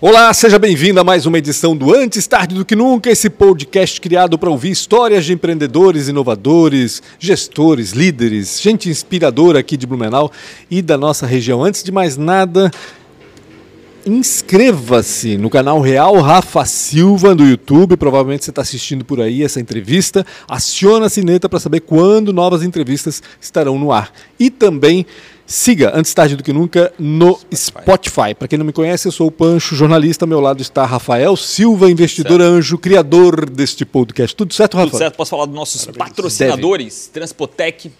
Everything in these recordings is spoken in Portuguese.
Olá, seja bem-vindo a mais uma edição do Antes Tarde do Que Nunca, esse podcast criado para ouvir histórias de empreendedores, inovadores, gestores, líderes, gente inspiradora aqui de Blumenau e da nossa região. Antes de mais nada, inscreva-se no canal Real Rafa Silva do YouTube. Provavelmente você está assistindo por aí essa entrevista. Aciona a sineta para saber quando novas entrevistas estarão no ar. E também Siga Antes Tarde do Que Nunca no Spotify. Para quem não me conhece, eu sou o Pancho, jornalista. Ao meu lado está Rafael Silva, investidor certo. anjo, criador deste podcast. Tudo certo, Rafa? Tudo certo. Posso falar dos nossos Parabéns. patrocinadores? Deve. Transpotec,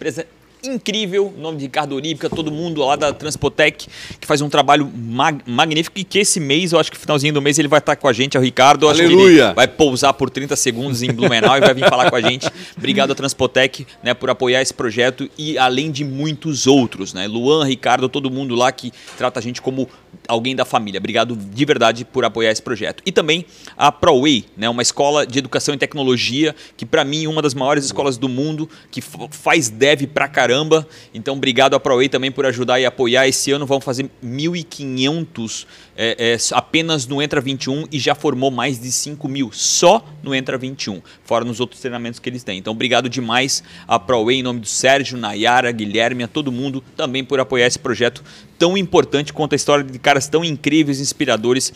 incrível, nome de Ricardo Oríbica, todo mundo lá da Transpotec, que faz um trabalho mag magnífico e que esse mês, eu acho que finalzinho do mês, ele vai estar com a gente, é o Ricardo. Aleluia! vai pousar por 30 segundos em Blumenau e vai vir falar com a gente. Obrigado a Transpotec né, por apoiar esse projeto e além de muitos outros, né? Luan, Ricardo, todo mundo lá que trata a gente como alguém da família. Obrigado de verdade por apoiar esse projeto. E também a ProWay, né, uma escola de educação e tecnologia que para mim é uma das maiores escolas do mundo, que faz dev pra caramba. Então obrigado a ProWay também por ajudar e apoiar. Esse ano vão fazer 1.500 é, é, apenas no Entra 21 e já formou mais de 5 mil só no Entra 21, fora nos outros treinamentos que eles têm. Então obrigado demais a ProWay em nome do Sérgio, Nayara, Guilherme, a todo mundo também por apoiar esse projeto tão importante quanto a história de caras tão incríveis, inspiradores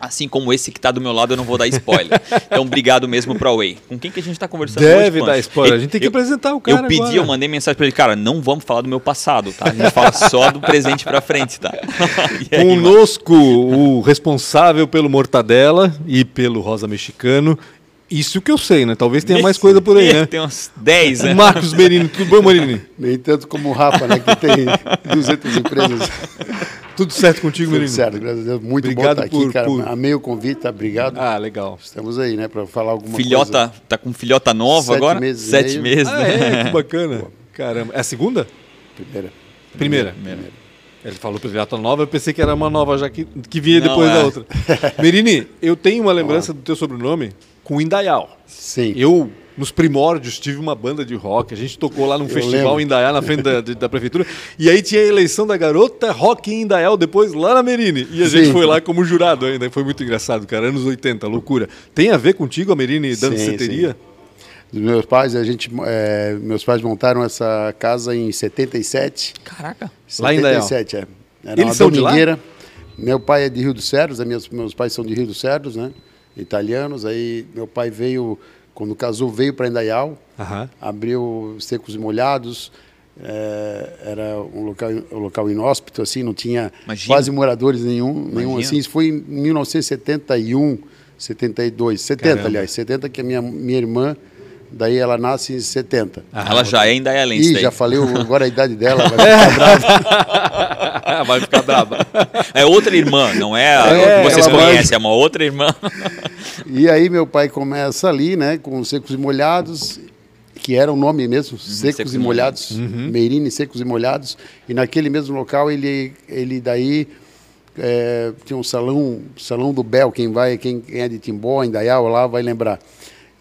Assim como esse que está do meu lado, eu não vou dar spoiler. Então, obrigado mesmo para Way. Com quem que a gente está conversando Deve hoje, dar spoiler. A gente tem que eu, apresentar o cara Eu pedi, agora. eu mandei mensagem para ele, cara, não vamos falar do meu passado, tá? A gente fala só do presente para frente, tá? Aí, Conosco, mano? o responsável pelo Mortadela e pelo Rosa Mexicano isso que eu sei, né? Talvez tenha mais coisa por aí, né? Tem uns 10, né? Marcos Berini, tudo bom, Marini? Nem tanto como o Rafa, né? Que tem 200 empresas. Tudo certo contigo, Tudo certo, graças a Deus. Muito obrigado bom estar por, aqui, cara. Por... Amei o convite, tá? Obrigado. Ah, legal. Estamos aí, né? Para falar alguma filhota, coisa. Tá com filhota nova Sete agora? Meses Sete meses, ah, né? É, que bacana. Pô. Caramba. É a segunda? Primeira. Primeira. Primeira. Ele falou filhota nova, eu pensei que era uma nova já que, que vinha Não, depois é. da outra. Merini, eu tenho uma lembrança do teu sobrenome com Indaial. Sim. Eu, nos primórdios, tive uma banda de rock. A gente tocou lá num Eu festival lembro. em Indaial, na frente da, da, prefeitura. E aí tinha a eleição da garota rock em Indaial, depois lá na Merine. E a Sim. gente foi lá como jurado ainda. Foi muito engraçado, cara. Anos 80, loucura. Tem a ver contigo, a Merine, dando sim, Sim. Dos meus pais, a gente, é, meus pais montaram essa casa em 77. Caraca. 77, lá em Indaial. é. Era Eles são domingueira. Meu pai é de Rio dos Cedros, meus, meus pais são de Rio dos Cedros, né? Italianos. Aí meu pai veio, quando casou, veio para Indaial, uhum. abriu Secos e Molhados. É, era um local, um local inóspito, assim, não tinha Imagina. quase moradores nenhum, nenhum assim. Isso foi em 1971, 72, 70, Caramba. aliás, 70 que a minha, minha irmã Daí ela nasce em 70. Ah, ela já é indaialense. Ih, já falei agora a idade dela, vai ficar brava. vai ficar brava. É outra irmã, não é a é, que vocês conhecem, é uma outra irmã. E aí meu pai começa ali, né, com Secos e Molhados, que era o nome mesmo, uhum, Secos, secos, e Molhados, uhum. Meirine Secos e Molhados, e naquele mesmo local ele, ele daí... É, tinha um salão, salão do Bel, quem vai, quem é de Timbó, Indaial, lá vai lembrar.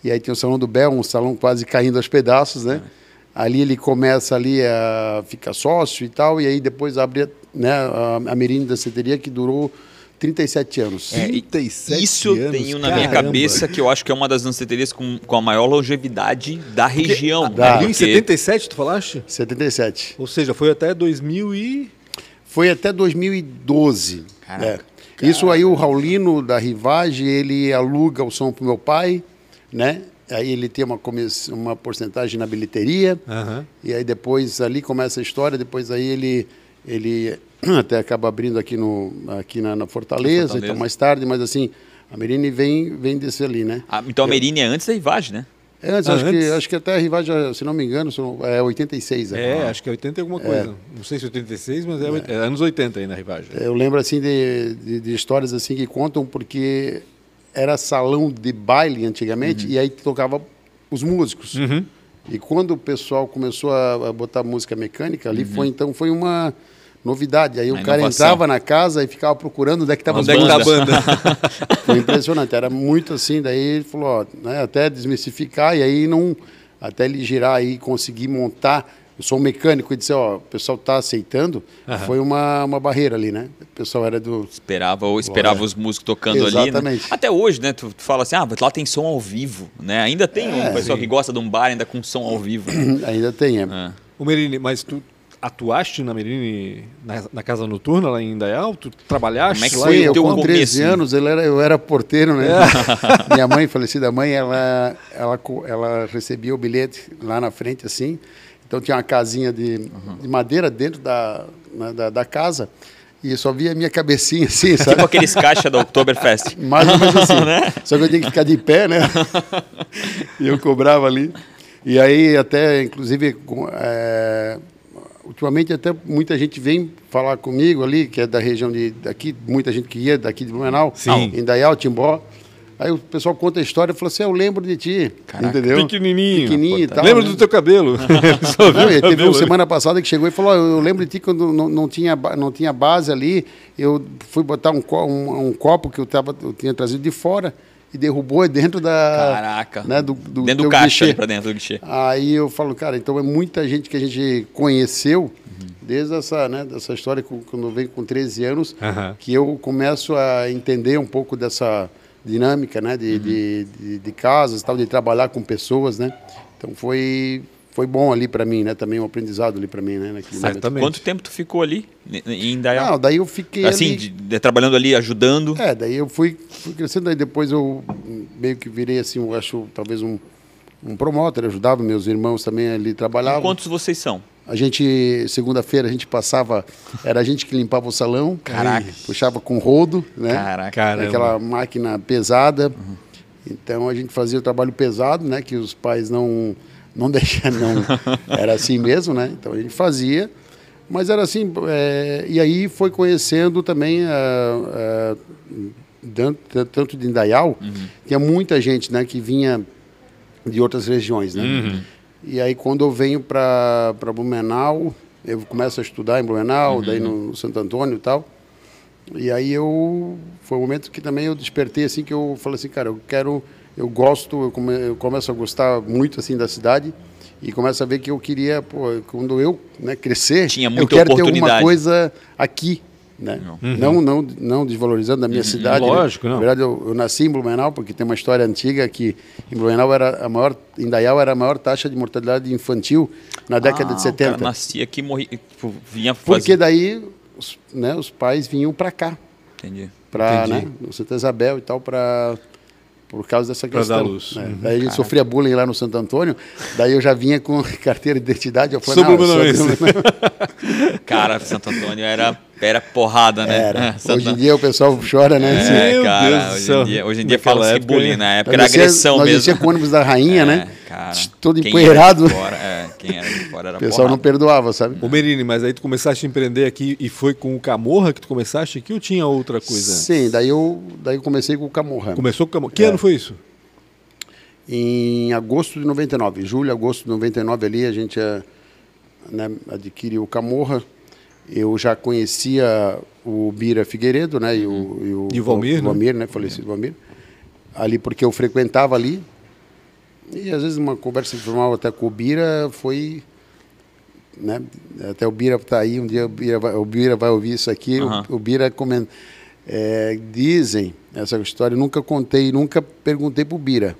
E aí tem o Salão do Bel, um salão quase caindo aos pedaços, né? É. Ali ele começa ali a ficar sócio e tal, e aí depois abre né, a, a Merine da Ceteria, que durou 37 anos. É, 37 isso eu tenho na minha cabeça que eu acho que é uma das danceterias com, com a maior longevidade da porque, região. Da, porque... Em 77, tu falaste? 77. Ou seja, foi até 2000 e... Foi até 2012. Caraca, é. Isso aí o Raulino da Rivage, ele aluga o som pro meu pai, né? Aí ele tem uma, uma porcentagem na bilheteria, uhum. e aí depois ali começa a história, depois aí ele, ele até acaba abrindo aqui, no, aqui na, na Fortaleza, Fortaleza, então mais tarde, mas assim, a Merine vem, vem desse ali, né? Ah, então a Merine é antes da Rivage, né? É antes, ah, acho, antes? Que, acho que até a Rivage, se não me engano, é 86. É, é acho que é 80 alguma coisa. É. Não sei se é 86, mas é, é. é anos 80 aí na Rivage. Eu lembro assim de, de, de histórias assim que contam, porque era salão de baile antigamente, uhum. e aí tocava os músicos. Uhum. E quando o pessoal começou a, botar música mecânica, ali uhum. foi então foi uma novidade. Aí a o cara entrava na casa e ficava procurando onde é que estava é a banda. foi impressionante, era muito assim. Daí ele falou, ó, né, até desmistificar, e aí não. Até ele girar e conseguir montar eu sou um mecânico e disse, ó, o pessoal tá aceitando, foi uma, uma barreira ali, né? O pessoal era do... Esperava ou esperava É. os músicos tocando ali, Exatamente. né? Até hoje, né? Tu, tu fala assim, ah, lá tem som ao vivo, né? Ainda tem um É, pessoal sim. que gosta de um bar ainda com som ao vivo. né? Ainda tem, é. É. O Merini, mas tu atuaste na Merini, na, na casa noturna lá em Indaial? Tu trabalhaste Como é que lá? foi o eu teu com Alcântara? 13 começo? anos, ele era, eu era porteiro, né? É. Minha mãe, falecida mãe, ela, ela, ela recebia o bilhete lá na frente, assim. Então tinha uma casinha de, de madeira dentro da, na- da, da casa e só via a minha cabecinha assim, sabe? Tipo aqueles caixas da Oktoberfest. Mais ou menos assim. Né? Só que eu tinha que ficar de pé, né? e eu cobrava ali. E aí, até, inclusive, é, ultimamente, até muita gente vem falar comigo ali, que é da região de, daqui, muita gente que ia daqui de Blumenau, Sim. em Dayal, Timbó. Aí o pessoal conta a história e fala assim: "Ah, Eu lembro de ti. Caraca, entendeu? Pequenininho. Pequenininho e tal. Lembra né? do teu cabelo? Só viu Não, o teve cabelo. uma semana passada que chegou e falou: "Ó, Eu lembro de ti quando não, não, tinha, não tinha base ali. Eu fui botar um, um, um copo que eu, tava, eu tinha trazido de fora e derrubou dentro da. Caraca. Né, do, do dentro do caixa guichê. ali pra dentro do guichê. Aí eu falo, cara, então é muita gente que a gente conheceu desde essa, né, dessa história quando eu venho com 13 anos, Aham. que eu começo a entender um pouco dessa dinâmica, né, de, de, de, de casas, tal, de trabalhar com pessoas, né. Então foi foi bom ali para mim, né, também um aprendizado ali para mim, né. Certamente. Quanto tempo tu ficou ali n- em Indaial? Não, daí eu fiquei assim, ali... de- de- trabalhando ali, ajudando. É, daí eu fui, fui crescendo, aí depois eu meio que virei assim, eu acho, talvez um, um promotor, ajudava meus irmãos também ali trabalhavam. Quantos vocês são? A gente, segunda-feira, a gente passava, era a gente que limpava o salão, Caraca. puxava com rodo, né? Caraca. Aquela máquina pesada. Então a gente fazia o trabalho pesado, né? Que os pais não, não deixavam, não, era assim mesmo, né? Então a gente fazia, mas era assim, é, e aí foi conhecendo também, ah, ah, tanto, de Indaial, tinha muita gente, né? Que vinha de outras regiões, né? E aí quando eu venho para Blumenau, eu começo a estudar em Blumenau, daí no Santo Antônio e tal. E aí eu foi um momento que também eu despertei assim que eu falei assim, cara, eu quero, eu gosto, eu, come, eu começo a gostar muito assim da cidade e começo a ver que eu queria, pô, quando eu, né, crescer, Tinha eu muita quero ter alguma coisa aqui, né? Não, não, não desvalorizando a minha cidade. né? Lógico, não. Na verdade, eu, eu nasci em Blumenau porque tem uma história antiga que em Blumenau era a maior, em Dayal era a maior taxa de mortalidade infantil na década Ah, de o 70. cara nascia aqui e morria. tipo, vinha fazer. Porque daí os, né, os pais vinham para cá, Entendi. para né, Santa Isabel e tal, para por causa dessa Pra questão. dar luz. né? Uhum. Daí a gente sofria bullying lá no Santo Antônio, daí eu já vinha com carteira de identidade, eu falei, Sou não, eu sou blumenauense." blumenauense. Cara, Santo Antônio era, era porrada, né? Era. Hoje em dia o pessoal chora, né? É, Meu cara, Deus hoje em dia, hoje em dia fala-se época, bullying, né? na época Nós era descia- agressão nós mesmo. descia com o ônibus da rainha, É, né? Cara, Todo quem empoeirado. Era de fora, é, quem era de fora era O pessoal não porrada. perdoava, sabe? Ô Merini, mas aí tu começaste a empreender aqui e foi com o Camorra que tu começaste aqui ou tinha outra coisa? Sim, daí eu, daí eu comecei com o Camorra. Começou com o Camorra. Que É. ano foi isso? Em agosto de 99, julho, agosto de 99 ali, a gente eh, né, adquire o Camorra. Eu já conhecia o Bira Figueiredo, né? E o, e o, E o Valmir, o né? Valmir, né? Falecido Valmir. Ali porque eu frequentava ali. E às vezes uma conversa informal até com o Bira foi... Né? Até o Bira está aí, um dia o Bira vai, o Bira vai ouvir isso aqui. Aham. O, o Bira comenta... eh, dizem, essa história nunca contei, nunca perguntei para o Bira,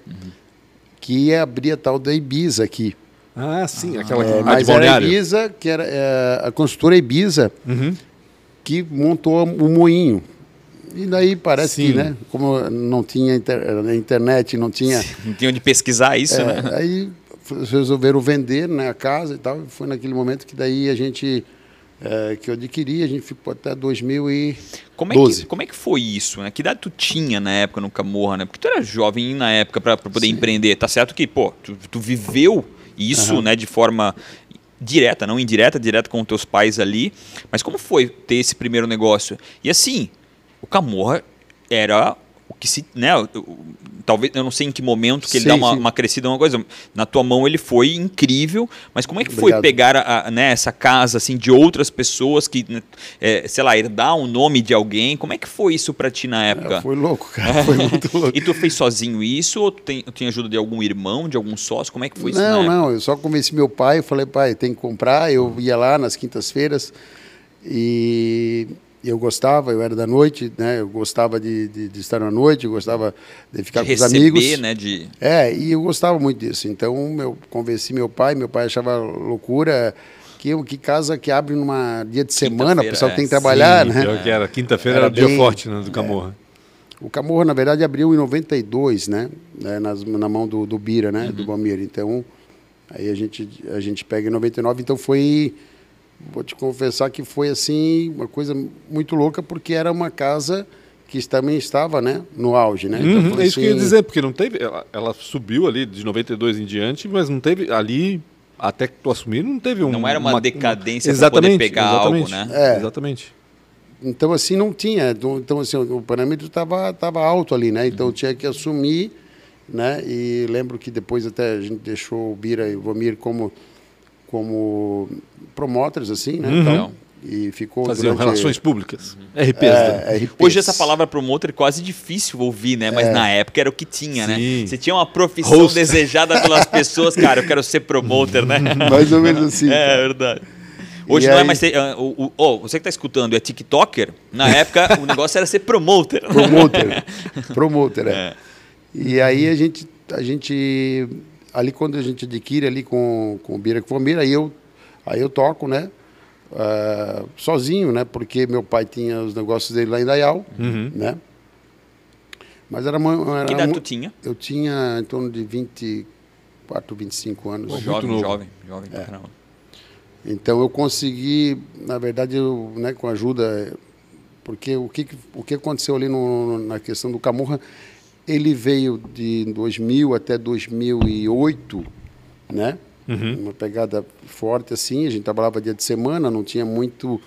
que ia abrir a tal da Ibiza aqui. Ah, sim, aquela É, a de mas era a. Ibiza, que era é, a construtora Ibiza, Uhum. que montou o moinho. E daí parece Sim. que, né, como não tinha inter- internet, não tinha. Não tinha onde pesquisar isso, é, né? Aí resolveram vender né, a casa e tal. E foi naquele momento que daí a gente. é, que eu adquiri, a gente ficou até 2012. Como é, que, como é que foi isso, né? Que idade tu tinha na época no Camorra, né? Porque tu era jovem na época para poder empreender. Tá certo que, pô, tu, tu viveu isso, né, de forma direta, não indireta, direta com teus pais ali. Mas como foi ter esse primeiro negócio? E assim, o Camorra era que se, né, talvez eu não sei em que momento que ele Sim, dá uma, uma crescida uma coisa. Na tua mão ele foi incrível, mas como é que foi Obrigado. pegar a, né, essa casa assim de outras pessoas que, né, é, sei lá, herdar o nome de alguém? Como é que foi isso pra ti na época? É, foi louco, cara. Foi muito louco. E tu fez sozinho isso ou tu tem, tem ajuda de algum irmão, de algum sócio? Como é que foi isso não, na época? não, eu só convenci meu pai, eu falei, pai, tem que comprar. Eu ia lá nas quintas-feiras e eu gostava, eu era da noite, né? Eu gostava de, de, de estar na noite, eu gostava de ficar De com os receber, amigos. né? De... É, e eu gostava muito disso. Então, eu convenci meu pai, meu pai achava loucura que, que casa que abre numa dia de semana, o pessoal é. tem que trabalhar, Sim, né? pior que era. Quinta-feira Era era, o dia bem- forte né, do Camorra. O Camorra, na verdade, abriu em 92, né? né, nas, na mão do, do Bira, né? Do Balmir. Então, aí a gente, a gente pega em 99. Então, foi... Vou te confessar que foi, assim, uma coisa muito louca, porque era uma casa que também estava, né? No auge, né? Então, Uhum, foi é isso que eu ia assim, dizer, porque não teve. Ela, ela subiu ali de 92 em diante, mas não teve ali. Até que tu assumir, não teve um. Não era uma decadência pra exatamente, poder pegar exatamente, algo, né? É. Exatamente. Então, assim, não tinha. Então, então, assim, o parâmetro estava tava alto ali, né? Uhum. Então, eu tinha que assumir, né? E lembro que depois até a gente deixou o Bira e o Vomir como, como promotores, assim, né? Uhum. Então, e ficou Faziam durante- relações públicas. RPs. né? é, RPs. Hoje essa palavra promoter é quase difícil ouvir, né? Mas na época era o que tinha, né? Sim. Você tinha uma profissão Host. desejada pelas pessoas, cara, eu quero ser promoter, né? Mais ou menos assim. É cara. verdade. Hoje E não é aí- mais ser. ah, o, o- oh, você que está escutando é TikToker? Na época o negócio era ser promoter. Promoter. Promoter, é. É. E aí a gente, a gente, ali quando a gente adquire ali com, com o Bira com o Vomir, aí eu, aí eu toco, né? ah, sozinho, né? Porque meu pai tinha os negócios dele lá em Dayal, né? Mas era, uma- era Que idade tu tinha? Eu tinha em torno de 24, 25 anos. Muito Jovem, novo. jovem, jovem É. pra caramba. Então eu consegui, na verdade, eu, né, com a ajuda, porque o que, que- o que aconteceu ali no- na questão do Camurra, ele veio de 2000 até 2008, né? Uma pegada forte assim, a gente trabalhava dia de semana, não tinha muito,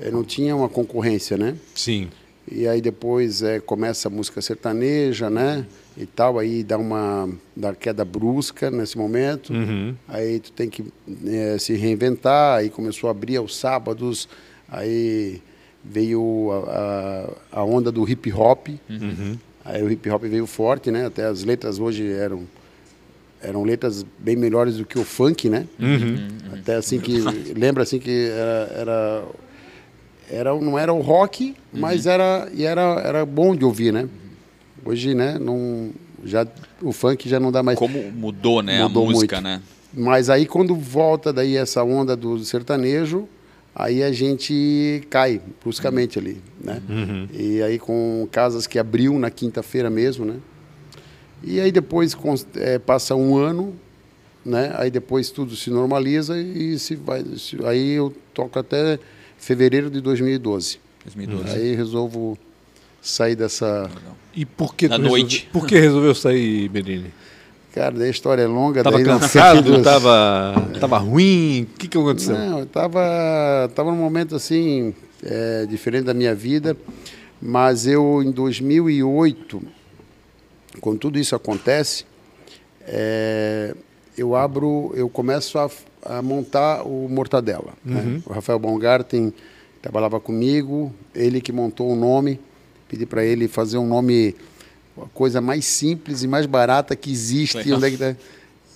eh, não tinha uma concorrência, né? Sim. E aí depois é, começa a música sertaneja, né? E tal, aí dá uma dá queda brusca nesse momento. Uhum. Aí tu tem que eh, se reinventar, aí começou a abrir aos sábados, aí veio a, a, a onda do hip hop. Uhum. Aí o hip hop veio forte, né? Até as letras hoje eram eram letras bem melhores do que o funk, né? Uhum. Até assim que lembra assim que era, era era não era o rock, mas era e era era bom de ouvir, né? Hoje, né? Não já o funk já não dá mais. Como mudou, né? Mudou a música, muito. né? Mas aí quando volta daí essa onda do sertanejo, aí a gente cai bruscamente ali, né? Uhum. E aí com casas que abriu na quinta-feira mesmo, né? E aí depois eh, passa um ano, né? Aí depois tudo se normaliza e se vai. se- aí eu toco até fevereiro de 2012. 2012. Aí resolvo sair dessa. E por que Na noite. Resolveu, por que resolveu sair, Berini? Cara, daí a história é longa. Tava daí cansado? duas- tava, tava ruim? O que, que aconteceu? Não, eu estava tava num momento assim, é, diferente da minha vida, mas eu, em 2008, quando tudo isso acontece, é, eu abro, eu começo a, a montar o Mortadela. né? O Rafael Baumgarten trabalhava comigo, ele que montou o nome, pedi para ele fazer um nome, a coisa mais simples e mais barata que existe. Onde é que tá?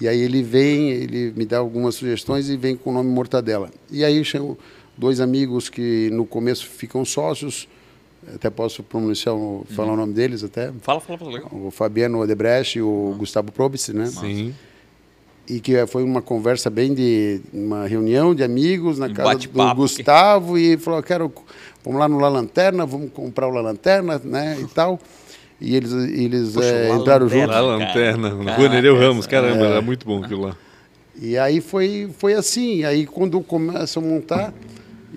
E aí ele vem, ele me dá algumas sugestões e vem com o nome Mortadela. E aí chegam dois amigos que no começo ficam sócios, até posso pronunciar, o- falar o nome deles até, Fala, fala, fala. Legal. o Fabiano Odebrecht e o Gustavo Probst, né? Sim. E que foi uma conversa bem de uma reunião de amigos na Um casa do. Gustavo e falou, quero vamos lá no La Lanterna, vamos comprar o La Lanterna, né, e tal. E eles eles Poxa, La entraram Lanterna. juntos. Lá a lanterna, na Cara, rua Nereu Ramos. Caramba, É. era muito bom aquilo lá. E aí foi, foi assim. Aí quando começa a montar,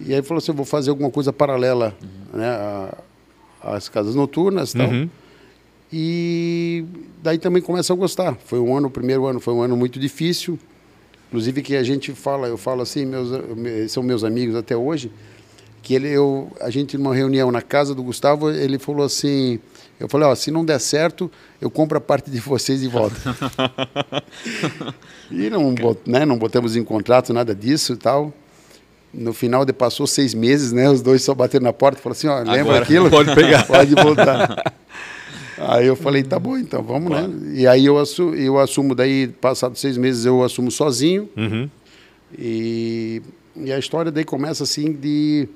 e aí falou assim, eu vou fazer alguma coisa paralela né, a- às casas noturnas e tal. Uhum. E daí também começa a gostar. Foi um ano, o primeiro ano foi um ano muito difícil. Inclusive que a gente fala, eu falo assim, meus, me- são meus amigos até hoje, que ele, eu, a gente numa reunião na casa do Gustavo, ele falou assim, eu falei, ó, se não der certo, eu compro a parte de vocês de volta. e não, né, não botamos em contrato nada disso e tal. No final, de passou seis meses, né? Os dois só bateram na porta e falaram assim, ó, lembra Agora, aquilo? pode pegar. pode voltar. Aí eu falei, tá bom, então vamos, Claro. né? E aí eu assumo, eu assumo, daí, passados seis meses, eu assumo sozinho. Uhum. E, e a história daí começa assim de,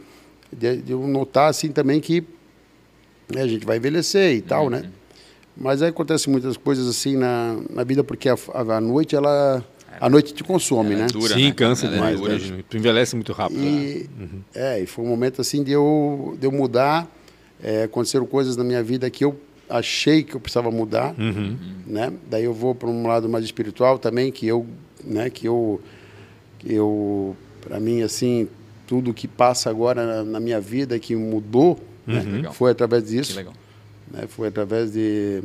de, de eu notar assim também que né, a gente vai envelhecer e tal, né? Mas aí acontece muitas coisas assim na, na vida porque a, a, a noite ela a noite te consome, Ela é né? dura, Sim, né? cansa Ela é demais. dura. né? Tu envelhece muito rápido. né? E, é, e foi um momento assim de eu, de eu mudar. É, aconteceram coisas na minha vida que eu achei que eu precisava mudar, Uhum. né? Daí eu vou para um lado mais espiritual também, que eu, né? Que eu, que eu, para mim assim, tudo que passa agora na, na minha vida que mudou, né, Legal. foi através Que disso, legal. né? Foi através de,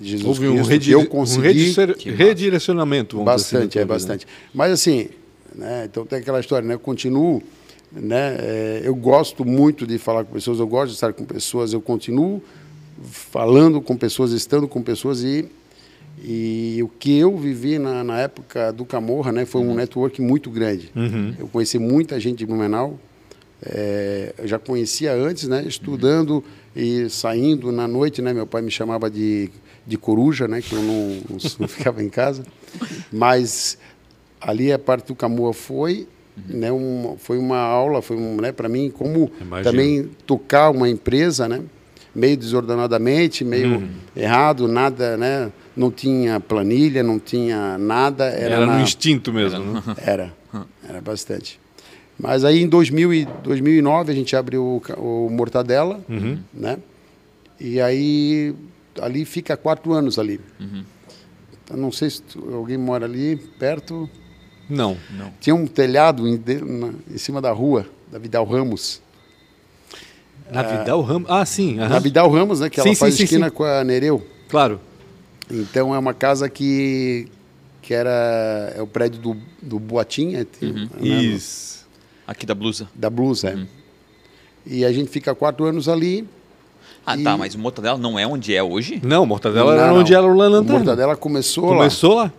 de Jesus Houve um, Cristo que eu um consegui massa. redirecionamento. assim, Bastante, é né? bastante. Mas assim, né, então tem aquela história, né? Eu continuo, né? é, eu gosto muito de falar com pessoas, eu gosto de estar com pessoas, eu continuo falando com pessoas, estando com pessoas e e o que eu vivi na, na época do Camorra, né, foi um network muito grande. Uhum. Eu conheci muita gente de Blumenau. é, eu já conhecia antes, né, estudando e saindo na noite, né, meu pai me chamava de, de coruja, né, que eu não, não, ficava em casa. Mas ali a parte do Camorra foi, né, um, foi uma aula, foi um, né, para mim como Imagino. também tocar uma empresa, né, meio desordenadamente, meio Uhum. errado, nada, né, não tinha planilha, não tinha nada, era, Era, no na- instinto mesmo. né? era, era bastante. Mas aí em 2000 e 2009 a gente abriu o, o Mortadela, Uhum. né? E aí ali fica quatro anos ali. Uhum. Eu não sei se tu- alguém mora ali perto. Não. Não. Tinha um telhado em, na- em cima da rua, da Vidal Ramos. Na Vidal Ramos. Ah, sim. aham. Na Vidal Ramos, né? Que Sim, ela sim, faz sim, esquina sim. com a Nereu. Claro. Então é uma casa que, que era é o prédio do, do Boatinha, tem- né, Isso. Aqui da blusa. da Blues, é. E a gente fica quatro anos ali. Ah, E- tá, mas o Mortadela não é onde é hoje? Não, Mortadela Não, era não. onde era o O. Mortadela começou, Começou lá. lá.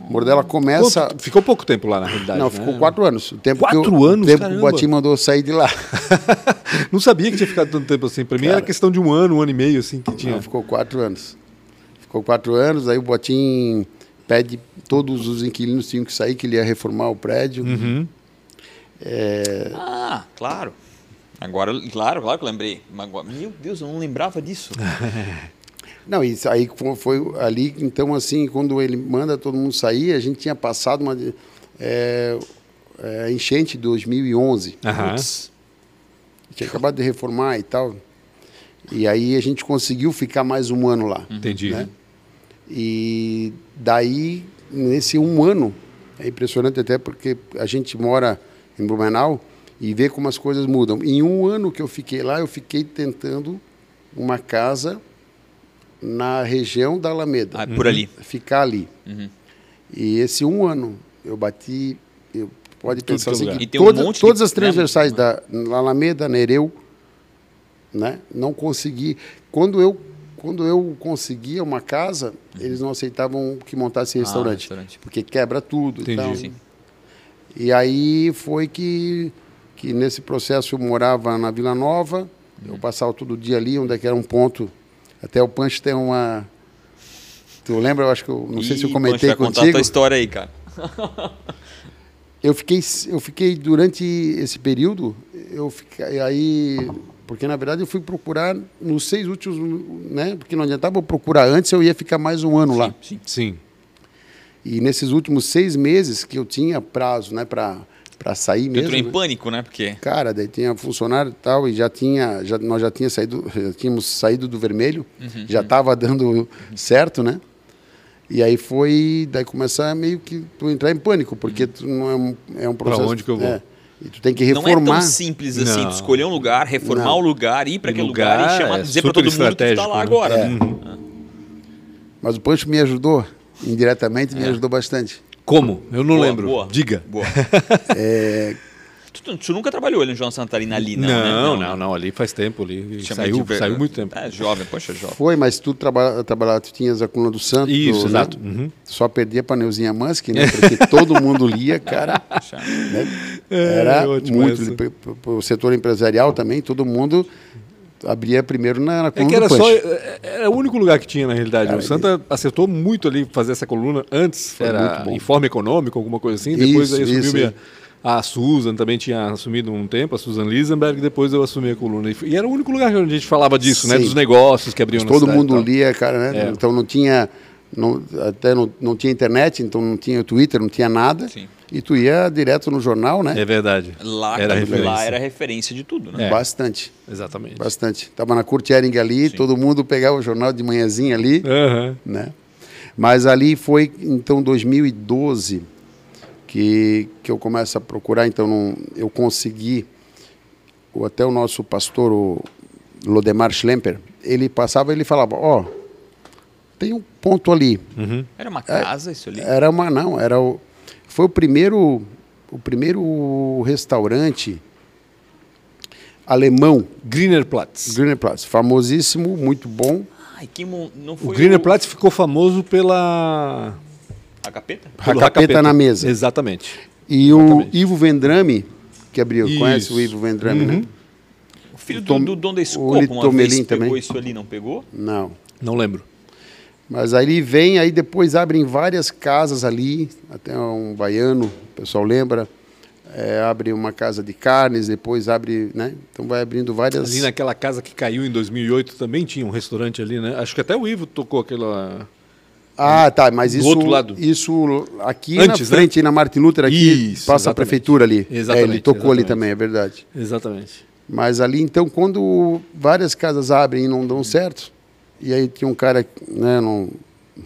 O Mortadela começa. Quanto- Ficou pouco tempo lá, na realidade. Não, né? ficou quatro anos. O tempo Quatro que o, anos? O tempo que Caramba. o Boatim mandou sair de lá. Não sabia que tinha ficado tanto tempo assim. Pra mim era questão de um ano, um ano e meio, assim, que tinha. Não, ficou quatro anos. Ficou quatro anos, aí o Boatim pede, todos os inquilinos tinham que sair, que ele ia reformar o prédio. Uhum. Ah, claro. Agora, claro, claro que eu lembrei. Meu Deus, eu não lembrava disso. Não, isso aí fo- foi ali, então assim, quando ele manda todo mundo sair, a gente tinha passado uma é, é, enchente de 2011. Aham. Putz, tinha acabado de reformar e tal. E aí a gente conseguiu ficar mais um ano lá. Entendi. né? E daí, nesse um ano, é impressionante até porque a gente mora em Blumenau e vê como as coisas mudam. Em um ano que eu fiquei lá, eu fiquei tentando uma casa na região da Alameda. Ah, por ali. Ficar ali. Uhum. E esse um ano, eu bati... Eu, pode pensar é assim, que tem um todas, monte de- todas as transversais da Alameda, Nereu, né? Não consegui. Quando eu quando eu conseguia uma casa, eles não aceitavam que montasse restaurante, restaurante. porque quebra tudo Entendi. e tal. Sim. E aí foi que que nesse processo eu morava na Vila Nova, eu passava todo dia ali, onde é que era um ponto. Até o Pancho tem uma Tu lembra? Eu acho que eu não sei se eu Ih, comentei Pancho, vai contar a contigo. tua história aí, cara. Eu fiquei, eu fiquei durante esse período, eu fiquei aí, porque na verdade eu fui procurar nos seis últimos, né? Porque não adiantava eu procurar antes, eu ia ficar mais um ano lá. Sim. Sim. E nesses últimos seis meses que eu tinha prazo, né, para para sair mesmo. entrou em né? pânico, né? Porque. Cara, daí tinha funcionário e tal, e já tinha, já, nós já, tinha saído, já tínhamos saído do vermelho, Uhum, já estava dando certo, né? E aí foi, daí começar meio que tu entrar em pânico, porque tu não é um, é um processo. onde que eu vou? é, e tu tem que Não é reformar. tão simples assim, Não. tu escolher um lugar, reformar Não. o lugar, ir para aquele lugar lugar, e chamar, é dizer para todo mundo que tu tá estratégico, lá né? agora. É. né? Mas o Pancho me ajudou, indiretamente É. me ajudou bastante. Como? Eu não Boa, lembro. boa. Diga. Boa. Tu, tu nunca trabalhou ali no João Santarina ali, não? Não, né? não, não, ali faz tempo. Ali. Saiu, de- saiu muito tempo. É, jovem, poxa, jovem. Foi, mas tu trabalha, trabalhava, tu tinhas a coluna do Santos. Isso, né? exato. Uhum. Só perdia pra Neuzinha Mansky, né? Porque todo mundo lia, cara. Poxa. Era É, ótimo muito. o setor empresarial também, todo mundo abria primeiro na, na É coluna que era do só. É- Era o único lugar que tinha, na realidade. Cara, o Santa acertou muito ali fazer essa coluna. Antes Foi era muito bom. Informe Econômico, alguma coisa assim. Depois Isso, aí assumiu isso, minha. A Susan também tinha assumido um tempo, a Susan Lisenberg, depois eu assumi a coluna. E, era o único lugar onde a gente falava disso, né? Sim. Dos negócios que abriam na Todo cidade mundo lia, cara, né? É. Então não tinha. Não, até não, não tinha internet, então não tinha Twitter, não tinha nada. Sim. E tu ia direto no jornal, né? É verdade. Lá, era lá referência. era referência de tudo, né? É. Bastante, Exatamente. bastante. Tava na Kurt Ehring ali, todo mundo pegava o jornal de manhãzinha ali. Aham. né? Mas ali foi então 2012 que, que eu começo a procurar, então não, eu consegui o, até o nosso pastor o Lodemar Schlemper, ele passava, ele falava, ó, tem um ponto ali. Uhum. Era uma casa isso ali? Era uma não, era o foi o primeiro o primeiro restaurante alemão, Greenerplatz. Grünerplatz, famosíssimo, muito bom. Ai, que não O foi Greenerplatz ficou famoso pela. A capeta? pelo Racapeta na mesa. Exatamente. E o Exatamente. Ivo Vendrame, que abriu, Isso. conhece o Ivo Vendrame, né? O filho O do, Tom- do Dom da o Escopa uma vez Litomelin pegou também. isso ali, não pegou? Não. Não lembro. Mas aí vem, aí depois abrem várias casas ali, até um baiano, o pessoal lembra, é, abre uma casa de carnes, depois abre, né? Então vai abrindo várias... Ali naquela casa que caiu em 2008 também tinha um restaurante ali, né? Acho que até o Ivo tocou aquela. Ah, tá, mas isso, isso aqui Antes, na frente, na Martin Luther, aqui, Isso, passa a exatamente. prefeitura ali. Exatamente, É, ele tocou ali exatamente. também, é verdade. Exatamente. Mas ali, então, quando várias casas abrem e não dão certo, e aí tinha um cara, né, não,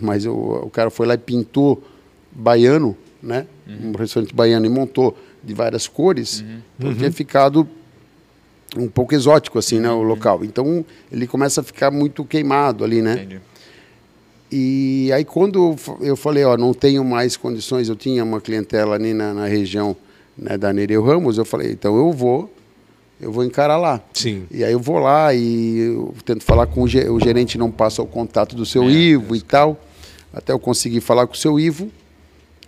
mas o, o cara foi lá e pintou baiano, né, um restaurante baiano, e montou de várias cores, então tinha ficado um pouco exótico, assim, né, o local. Então, ele começa a ficar muito queimado ali, né. Entendi. E aí quando eu fa- eu falei, ó, não tenho mais condições, eu tinha uma clientela ali na, na região né, da Nereu Ramos, eu falei, então eu vou, eu vou encarar lá. Sim. E aí eu vou lá e tento falar com o, o gerente, não passa o contato do seu É, Ivo e tal, até eu conseguir falar com o seu Ivo,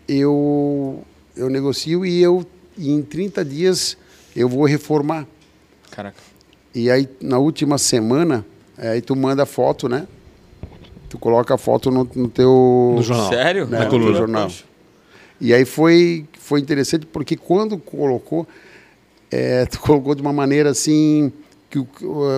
eu, eu negocio e eu, em 30 dias, eu vou reformar. Caraca. E aí, na última semana, é, aí tu manda foto, né? Tu coloca a foto no, no teu... No jornal. Sério? Né, Na no coluna. jornal. Poxa. E aí foi, foi interessante porque quando colocou, é, tu colocou de uma maneira assim, que,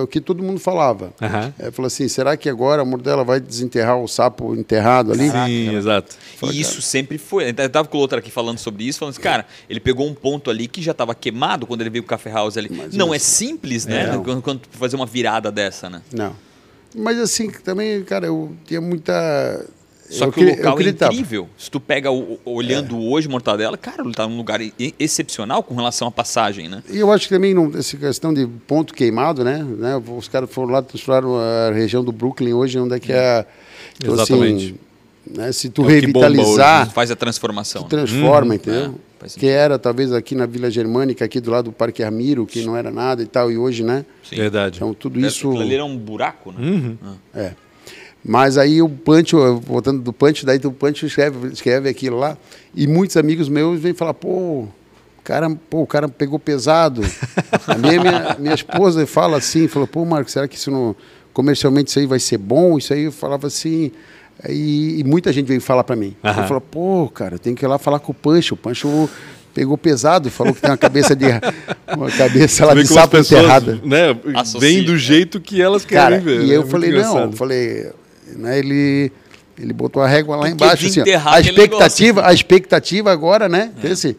que todo mundo falava. Aham. É, falou assim, será que agora a Mordela vai desenterrar o sapo enterrado ali? Sim, exato. E isso sempre foi. Eu tava com o outro aqui falando sobre isso, falando assim, cara, ele pegou um ponto ali que já estava queimado quando ele veio com o Café House ali. Mas não isso- é simples, né? É. Quando, quando tu fazer uma virada dessa, né? Não. Mas assim, também, cara, eu tinha muita... Só eu que o queria- local é incrível. Se tu pega o, o- olhando hoje Mortadela, cara, ele tá num lugar excepcional com relação à passagem, né? E eu acho que também não, essa questão de ponto queimado, né? né? Os caras foram lá, transformaram a região do Brooklyn hoje, onde é que é. Então, Exatamente. Assim, né? Se tu É revitalizar, Faz a transformação. tu transforma, Uhum. entendeu? É, que era talvez aqui na Vila Germânica, aqui do lado do Parque Armiro, que não era nada e tal, e hoje, né? Sim. Verdade. Então tudo Aquilo isso. ali era um buraco, né? Uhum. É. Mas aí o Pancho, voltando do Pancho, daí o Pancho escreve, escreve aquilo lá, e muitos amigos meus vêm falar, pô, cara, pô, o cara pegou pesado. a minha, minha, minha esposa fala assim, falou, pô, Marco, será que isso não, comercialmente isso aí vai ser bom? Isso aí eu falava assim, e, e muita gente veio falar para mim. Aham. Eu pô, cara, eu tenho que ir lá falar com o Pancho, o Pancho pegou pesado e falou que tem uma cabeça de uma cabeça lá de sapo pessoas, enterrada. Né, vem do jeito que elas querem Cara, ver. e né? eu É falei, não, eu falei, né, ele, ele botou a régua lá embaixo. Assim, ó. a expectativa, a expectativa agora, né? Esse,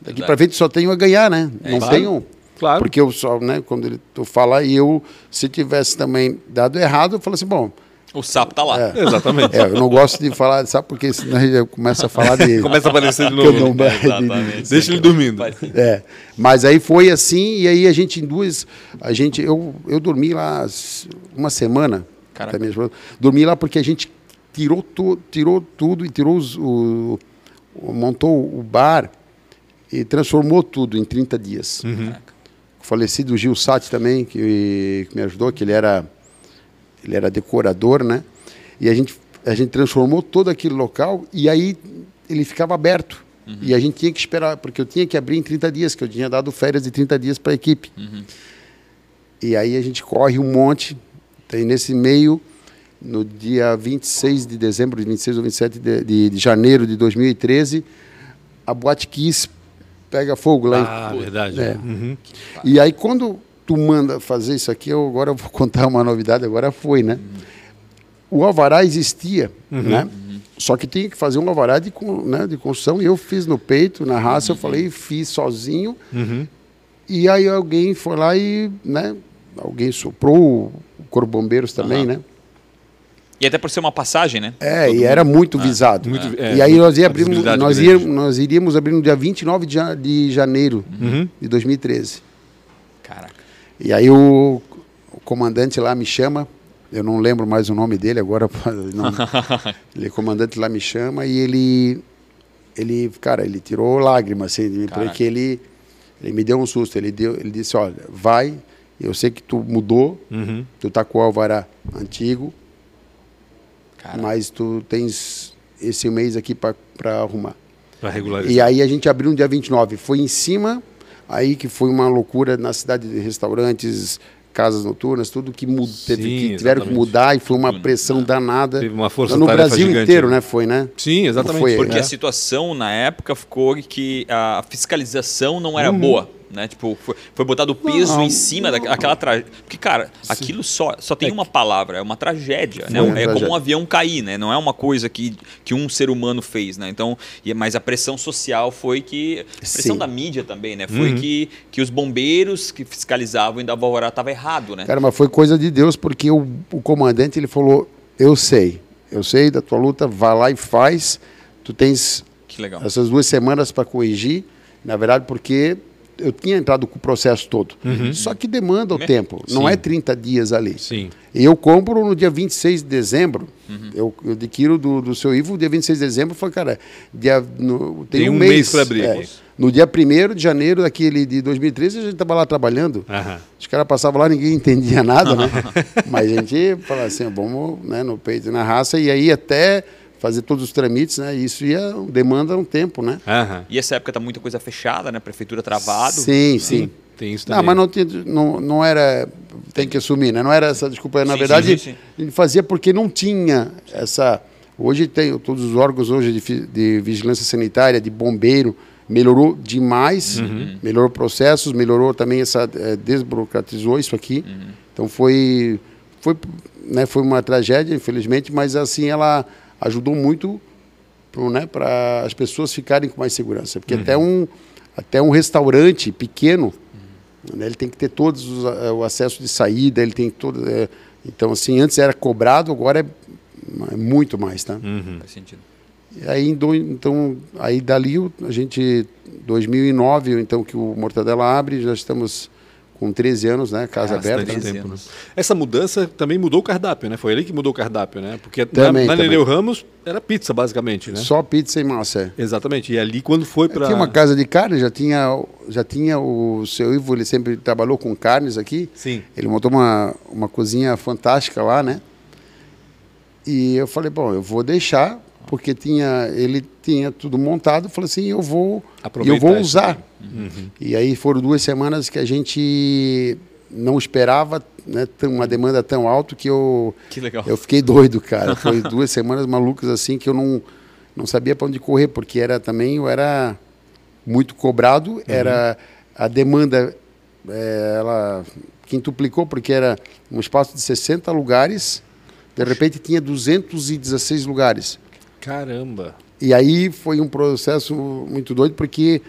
daqui Verdade. pra frente só tenho a ganhar, né? não claro. tenho. Claro. Porque eu só, né, quando ele tu fala, e eu, se tivesse também dado errado, eu falo assim, bom, O sapo tá lá. É. Exatamente. é, eu não gosto de falar, sabe porque senão a gente começa a falar de. Começa a aparecer de novo. não- Exatamente. Deixa ele dormindo. É, mas aí foi assim, e aí a gente em duas, a gente, eu, eu dormi lá uma semana, Caraca. minha esposa. dormi lá porque a gente tirou, tu, tirou tudo e tirou os, o, o- montou o bar e transformou tudo em 30 dias. Uhum. O falecido Gil Sati também, que, que me ajudou, que ele era, ele era decorador, né? E a gente, a gente transformou todo aquele local e aí ele ficava aberto. E a gente tinha que esperar, porque eu tinha que abrir em 30 dias, que eu tinha dado férias de 30 dias para a equipe. E aí a gente corre um monte. Tem nesse meio, no dia 26 de dezembro, 26 ou 27 de, de, de janeiro de 2013, a Boate Kiss pega fogo lá. Ah, em, verdade. É. Uhum. E aí quando tu manda fazer isso aqui, eu agora vou contar uma novidade, agora foi, né? O alvará existia, né? Só que tinha que fazer um alvará de, con- né, de construção e eu fiz no peito, na raça, eu falei, fiz sozinho. Uhum. E aí alguém foi lá e, né, alguém soprou, o Corpo Bombeiros também, né? E até por ser uma passagem, né? É, Todo e mundo- era muito visado. Muito- é, e aí nós, ia nós, ia, nós iríamos abrir no dia 29 de, ja- de janeiro Uhum. de 2013. Caraca. E aí o, o comandante lá me chama, eu não lembro mais o nome dele agora, não, ele comandante lá me chama e ele, ele cara, ele tirou lágrimas assim, de mim, Caraca. porque ele, ele me deu um susto, ele, deu, ele disse, olha, vai, eu sei que tu mudou, Uhum. tu tá com o alvará antigo, Caraca. mas tu tens esse mês aqui para arrumar. Pra regularizar. E aí a gente abriu no dia 29. Foi em cima, aí que foi uma loucura na cidade de restaurantes, casas noturnas, tudo que, teve, Sim, que tiveram que mudar e foi uma pressão né? danada. Teve uma força no Brasil gigante, inteiro, né? né? Foi, né? Sim, exatamente. Foi, Porque É. a situação na época ficou que a fiscalização não era Uhum. boa. Né? Tipo, foi, foi botado peso Não, em cima daquela tragédia. Porque, cara, aquilo só, só tem uma palavra, é uma tragédia. Né? Foi uma É como tragédia. um avião cair, né? Não é uma coisa que, que um ser humano fez, né? Então, e- mas a pressão social foi que. A pressão Sim. da mídia também, né? Foi Uhum. que, que os bombeiros que fiscalizavam e da alvorada estava errado, né? Cara, mas foi coisa de Deus, porque o, o comandante ele falou: Eu sei, eu sei da tua luta, vai lá e faz. Tu tens Que legal. essas duas semanas para corrigir, na verdade, porque eu tinha entrado com o processo todo. Só que demanda o Né? tempo, não Sim. é 30 dias ali. Sim. Eu compro no dia 26 de dezembro, eu, eu adquiro do, do seu Ivo, dia 26 de dezembro, falei, cara, dia, no, tem, Tem um, um mês, mês pra abrir é. No dia 1 de janeiro daquele de 2013, a gente estava lá trabalhando. Aham. Os caras passavam lá, ninguém entendia nada, né? Mas a gente falava assim, vamos né, no peito e na raça, e aí até fazer todos os trâmites, né? Isso ia, demanda um tempo, né? Aham. E essa época tá muita coisa fechada, né? Prefeitura travado. Sim, sim. Tem isso também. Não, mas não, tinha, não, não era. Tem que assumir, né? Não era essa desculpa. Na Sim, verdade, sim, sim, fazia porque não tinha essa. Hoje tem todos os órgãos hoje de, de vigilância sanitária, de bombeiro, melhorou demais, Uhum. melhorou processos, melhorou também essa. eh, desburocratizou isso aqui. Uhum. Então foi. Foi, né, foi uma tragédia, infelizmente, mas assim ela ajudou muito para né, as pessoas ficarem com mais segurança. Porque até, um, até um restaurante pequeno, né, ele tem que ter todos os, a- o acesso de saída, ele tem todo. é, então, assim, antes era cobrado, agora é, é muito mais, tá? Uhum. Faz sentido. E aí, então, aí dali a gente, 2009, então que o Mortadela abre, já estamos com 13 anos, né, casa Bastante aberta. 13 tempo, né? anos. Essa mudança também mudou o cardápio, né? Foi ele que mudou o cardápio, né? Porque Também, na, na. Nereu Ramos era pizza, basicamente, né? Só pizza e massa. é. Exatamente. E ali, quando foi para... Tinha uma casa de carne, já tinha, já tinha o seu Ivo, ele sempre trabalhou com carnes aqui. Sim. Ele montou uma, uma cozinha fantástica lá, né? E eu falei, bom, eu vou deixar, porque tinha, ele tinha tudo montado. Falei assim, eu vou, e eu Aproveitar vou usar. Uhum. E aí foram duas semanas que a gente não esperava né, uma demanda tão alta que eu, Que eu fiquei doido, cara. Foi duas semanas malucas assim que eu não, não sabia para onde correr, porque era também eu era muito cobrado, era a demanda eh, ela quintuplicou porque era um espaço de 60 lugares, de repente tinha 216 lugares. Caramba. E aí foi um processo muito doido porque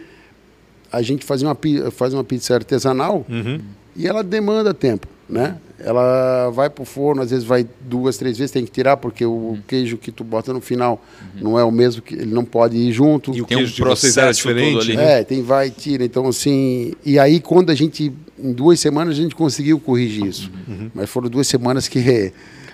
a gente fazia uma, faz uma pizza artesanal Uhum. e ela demanda tempo, né? Ela vai pro forno, às vezes vai duas, três vezes, tem que tirar porque o queijo que tu bota no final não é o mesmo que ele não pode ir junto. E o Tem um queijo de vocês era diferente, ali. né? É, tem vai e tira. Então, assim. E aí, quando a gente. Em duas semanas a gente conseguiu corrigir isso. Mas foram duas semanas que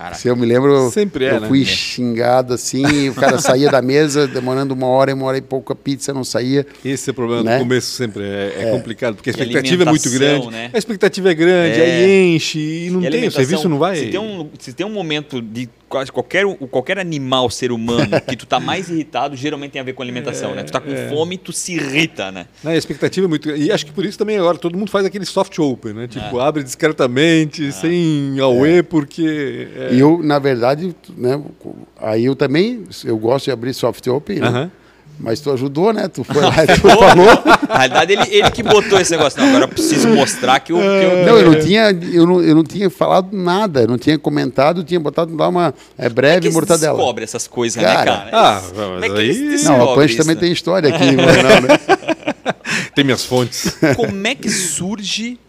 Caraca. Se eu me lembro, Sempre é, eu né? fui É. xingado assim, o cara saía da mesa demorando uma hora, uma hora e pouco a pizza não saía. Esse é o problema Né? do começo sempre. É, é complicado, porque a expectativa é muito grande. né? A expectativa é grande, É. aí enche e não E tem, o serviço não vai. Se tem um, se tem um momento de quase qualquer, qualquer animal, ser humano, que tu tá mais irritado, geralmente tem a ver com alimentação, né? Tu tá com fome, tu se irrita, né? Né, a expectativa é muito grande. E acho que por isso também agora todo mundo faz aquele soft open, né? É. Tipo, abre discretamente, sem auê, porque. é- E eu, na verdade, né, aí eu também, eu gosto de abrir soft open, né? Aham. Mas tu ajudou, né? Tu foi lá e tu falou. Na realidade, ele, ele que botou esse negócio. Não, agora eu preciso mostrar que eu. que eu- Não, eu não tinha, eu não, eu não tinha falado nada, eu não tinha comentado, eu tinha botado lá uma é, Como é breve que eles mortadela. descobrem essas coisas, Cara, né, cara? ah, mas como é que aí- Não, a Punch também né? tem história aqui, não, né? Tem minhas fontes. Como é que surge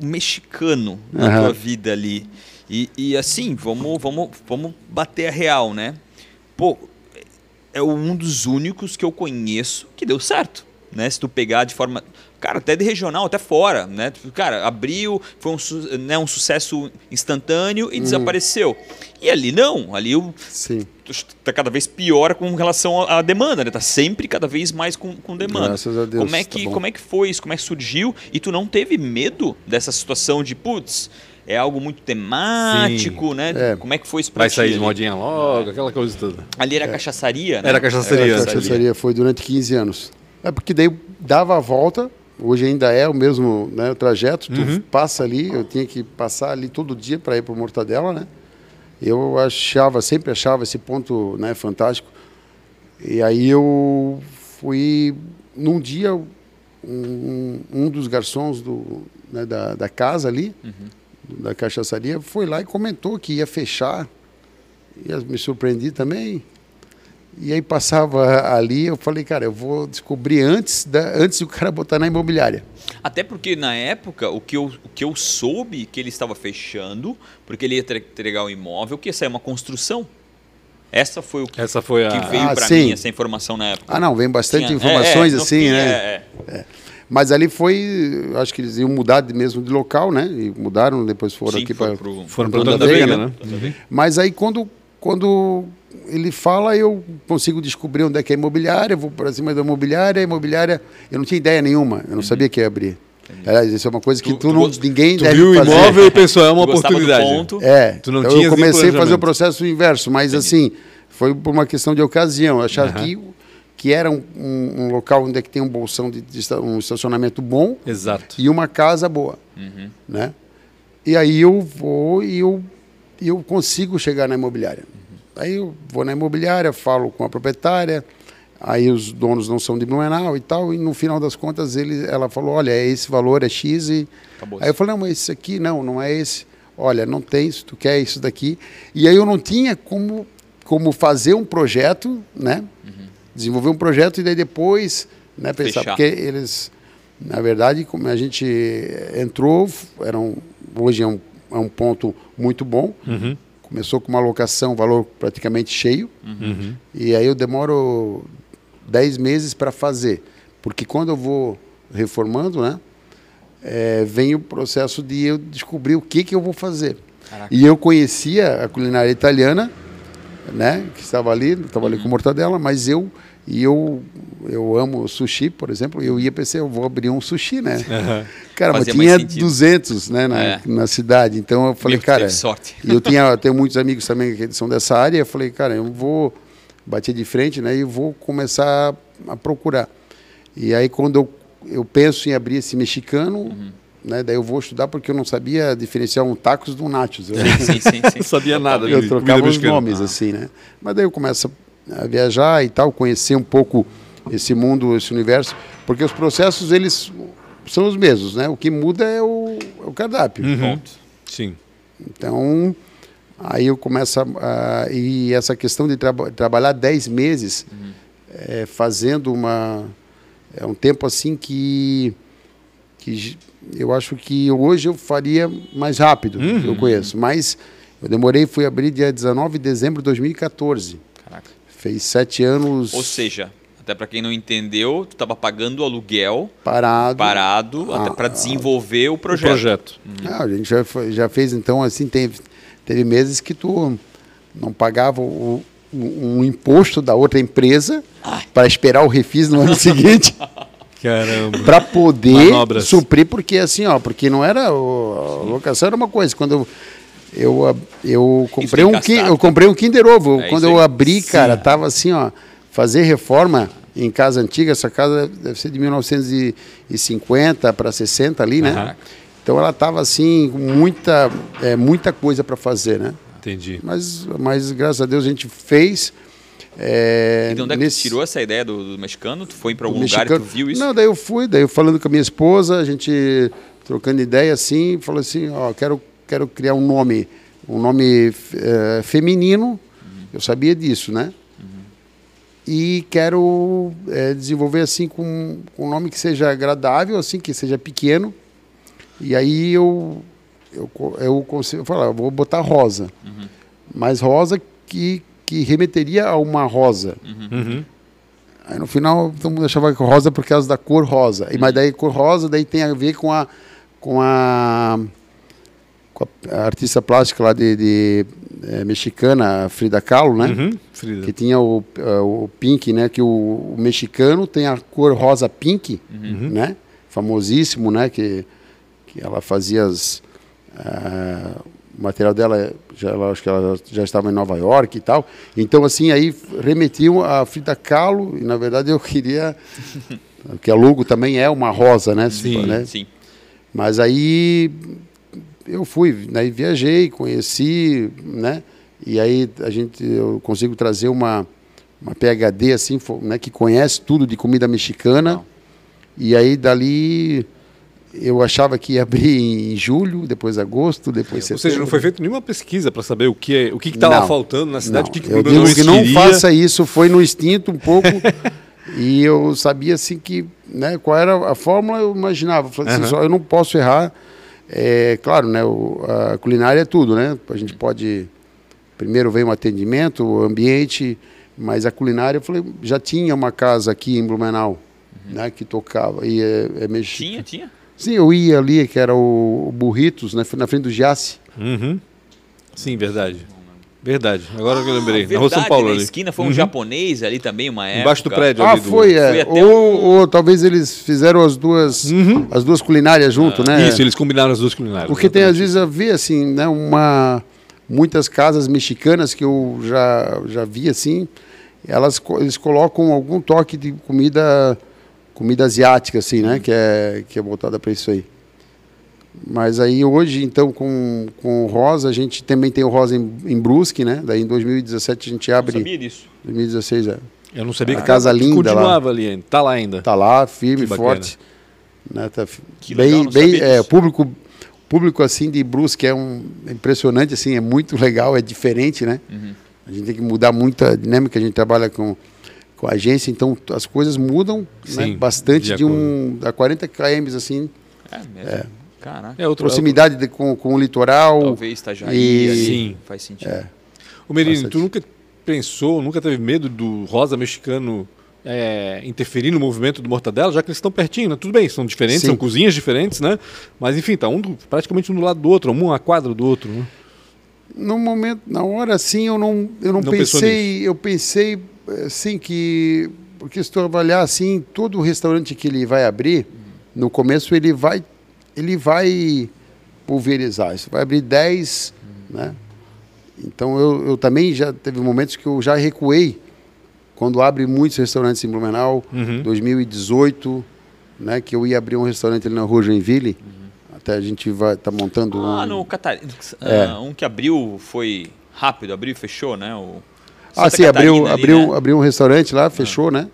o mexicano na Aham. tua vida ali? E, e assim, vamos, vamos, vamos bater a real, né? Pô, é um dos únicos que eu conheço que deu certo, né? Se tu pegar de forma, cara, até de regional, até fora, né? Cara, abriu, foi um, su- né, um sucesso instantâneo Hum. e desapareceu. E ali não, ali o Sim. tá cada vez pior com relação à demanda, né? Tá sempre cada vez mais com, com demanda. Graças a Deus, Como é tá que bom. como é que foi isso? Como é que surgiu? E tu não teve medo dessa situação de putz, é algo muito temático, né? É. Como é que foi isso pra Vai sair de modinha logo, aquela coisa toda. Ali era cachaçaria, né? Era cachaçaria. É, a antes ali. cachaçaria foi durante 15 anos. É porque daí dava a volta, hoje ainda é o mesmo né, o trajeto, tu Uhum. passa ali, eu tinha que passar ali todo dia para ir para Mortadela, né? Eu achava, sempre achava esse ponto né, fantástico. E aí eu fui, num dia, um, um dos garçons do, né, da, da casa ali, da cachaçaria, foi lá e comentou que ia fechar. E eu me surpreendi também. E aí passava ali, eu falei, cara, eu vou descobrir antes, da, antes do cara botar na imobiliária. Até porque na época o que eu, o que eu soube que ele estava fechando, porque ele ia tre- entregar o imóvel, que ia sair uma construção. Essa foi o que, Essa foi a. que veio Ah, para mim essa informação na época. Ah, não, vem bastante Tinha- informações é, é, assim, fim, né? é, é. Mas ali foi, acho que eles iam mudar de, mesmo de local, né? E mudaram, depois foram Sim, aqui para. Foram para da Veiga, Veiga, né? Mas aí quando, quando ele fala, eu consigo descobrir onde é que é a imobiliária, vou para cima da imobiliária, a imobiliária, eu não tinha ideia nenhuma, eu não sabia que ia abrir. Aliás, isso é uma coisa que Tu- tu, tu não, gost- ninguém Tu deve viu o fazer. imóvel e pensou, é uma Tu oportunidade. ponto. É, Tu não então eu comecei a fazer o processo inverso, mas assim, foi por uma questão de ocasião. Eu achava que, que era um, um- um local onde é que tem um bolsão de, de um estacionamento bom Exato. e uma casa boa, Uhum. né? E aí eu vou e eu, eu consigo chegar na imobiliária. Aí eu vou na imobiliária, falo com a proprietária, aí os donos não são de Blumenau e tal, e no final das contas ele, ela falou, olha, é esse valor, é X e... Acabou. Aí eu falei, não, mas esse aqui não, não é esse. Olha, não tem isso, tu quer isso daqui. E aí eu não tinha como, como fazer um projeto, né? Desenvolver um projeto e daí depois né, pensar. Fechar. Porque eles, na verdade, como a gente entrou, era um, hoje é um, é um ponto muito bom. Uhum. Começou com uma locação, valor praticamente cheio. Uhum. E aí eu demoro 10 meses para fazer. Porque quando eu vou reformando, né? é, vem o processo de eu descobrir o que, que eu vou fazer. Caraca. E eu conhecia a culinária italiana, né? Que estava ali, estava ali com mortadela, mas eu e eu eu amo sushi, por exemplo, eu ia pensar, eu vou abrir um sushi, né? Cara, mas Fazia mais tinha sentido. 200, né, na, É. na cidade. Então eu falei, cara, sorte. eu tinha, eu tenho muitos amigos também que são dessa área. Eu falei, cara, eu vou bater de frente, né? E vou começar a procurar. E aí quando eu, eu penso em abrir esse mexicano, né? Daí eu vou estudar porque eu não sabia diferenciar um tacos de um nachos. Eu, Sim, sim, sim. Não sabia nada eu de trocava os nomes assim, né? Mas daí eu começo a viajar e tal, conhecer um pouco esse mundo, esse universo, porque os processos eles são os mesmos, né? O que muda é o, é o cardápio. Uhum. Sim. Então, aí eu começo a. a- e essa questão de traba- trabalhar 10 meses eh, fazendo uma. É um tempo assim que. que eu acho que hoje eu faria mais rápido, que eu conheço. Mas eu demorei, fui abrir dia 19 de dezembro de 2014. Caraca. Fez sete anos. Ou seja, Até para quem não entendeu, tu estava pagando o aluguel Parado. parado Ah, até para desenvolver o O projeto. projeto. Ah, a gente já, já fez, então, assim, teve, teve meses que tu não pagava o, um, um imposto da outra empresa para esperar o refis no ano seguinte Caramba. para poder Manobras. suprir, porque assim, ó, porque não era o, a locação era uma coisa. Quando eu eu, eu comprei um ki- gastado. eu comprei um Kinder Ovo. É Quando eu abri, cara, tava assim, ó, fazer reforma em casa antiga, essa casa deve ser de 1950 para 60 ali, né? Aham. Então ela tava assim, com muita é, muita coisa para fazer, né? Entendi. Mas, mas graças a Deus a gente fez. É, E de onde é que nesse- tirou essa ideia do, do mexicano? Tu foi para algum lugar e tu viu isso? Não, daí eu fui, daí eu falando com a minha esposa, a gente trocando ideia assim, falou assim, ó, quero, quero criar um nome, um nome eh, feminino, eu sabia disso, né? E quero eh, desenvolver assim com, com um nome que seja agradável, assim, que seja pequeno. E aí eu eu, eu consigo falar, vou botar rosa. Mas rosa que, que remeteria a uma rosa. Uhum. Aí no final todo mundo achava que rosa por causa da cor rosa. E, mas daí cor rosa daí tem a ver com a com a, com a artista plástica lá de, de, eh, mexicana, Frida Kahlo, né? Uhum. Frida. Que tinha o, eh, o pink, né? Que o, o mexicano tem a cor rosa pink, né? Famosíssimo, né? Que, que ela fazia as, ah, o material dela, já, ela, acho que ela já estava em Nova York e tal. Então, assim, aí remetiam a Frida Kahlo, e na verdade eu queria. Porque a logo também é uma rosa, né? Sim, né? Sim. Mas aí eu fui, aí viajei, conheci, né? E aí a gente eu consigo trazer uma uma PhD assim, né, que conhece tudo de comida mexicana. Legal. E aí dali eu achava que ia abrir em julho, depois agosto, depois Ou seja, não foi feita nenhuma pesquisa para saber o que é, o que estava faltando na cidade, Não, o que, que eu o digo que não faça isso, foi no instinto um pouco. e eu sabia assim que, né, qual era a fórmula, eu imaginava. Eu Falei assim, Aham. só eu não posso errar. É, claro, né, o- a culinária é tudo, né? A gente pode primeiro vem o atendimento, o ambiente, mas a culinária, eu falei, já tinha uma casa aqui em Blumenau, né, que tocava e é, é Tinha, tinha. Sim, eu ia ali, que era o, Burritos, né, na frente do Giasse. Uhum. Sim, verdade. Verdade. Agora que eu lembrei. Ah, na Rua São verdade, Paulo na ali. esquina foi um Uhum. japonês ali também, uma época. Embaixo do prédio Ah, ali do... foi, Foi é. até Ou, um- ou talvez eles fizeram as duas, Uhum. as duas culinárias junto, né? Isso, eles combinaram as duas culinárias. Porque tem às exatamente. vezes a ver assim, né, uma muitas casas mexicanas que eu já já vi assim, elas eles colocam algum toque de comida comida asiática assim, né, que é que é voltada para isso aí. Mas aí hoje, então, com, com o Rosa, a gente também tem o Rosa em, em Brusque, né? Daí em 2017 a gente Não abre. sabia disso. 2016 é. Eu não sabia A que casa que linda lá. continuava ali ainda. Tá lá ainda. Tá lá, firme, forte. Né, tá Que legal, bem, não bem, sabia é, disso. público, público assim de Brusque é um é impressionante, assim, é muito legal, é diferente, né? Uhum. A gente tem que mudar muito a dinâmica, a gente trabalha com, com a agência, então as coisas mudam né, Sim, bastante de de, um a 40 km assim, É mesmo. Caraca. É outro. proximidade de- com, com o litoral. Talvez Itajaí e- ali. Sim. Faz sentido. É. O Merino, tu nunca pensou, nunca teve medo do rosa mexicano é, interferir no movimento do mortadela, já que eles estão pertinho, né? Tudo bem, são diferentes, Sim. são cozinhas diferentes, né? Mas enfim, tá um do- praticamente um do lado do outro, um a quadra do outro, né? No momento, na hora assim, eu não, eu não, Não pensei, eu pensei assim que porque se tu avaliar assim, todo restaurante que ele vai abrir, no começo ele vai ele vai pulverizar, isso vai abrir 10, né? Então eu, eu também já teve momentos que eu já recuei quando abre muitos restaurantes em Blumenau, Uhum. 2018, né, que eu ia abrir um restaurante ali na Rua Joinville. Até a gente vai tá montando Ah, um no Catarina. É. um que abriu foi rápido, abriu e fechou, né? O Ah, Santa sim, abriu, ali, abriu, né? abriu um restaurante lá, fechou, né?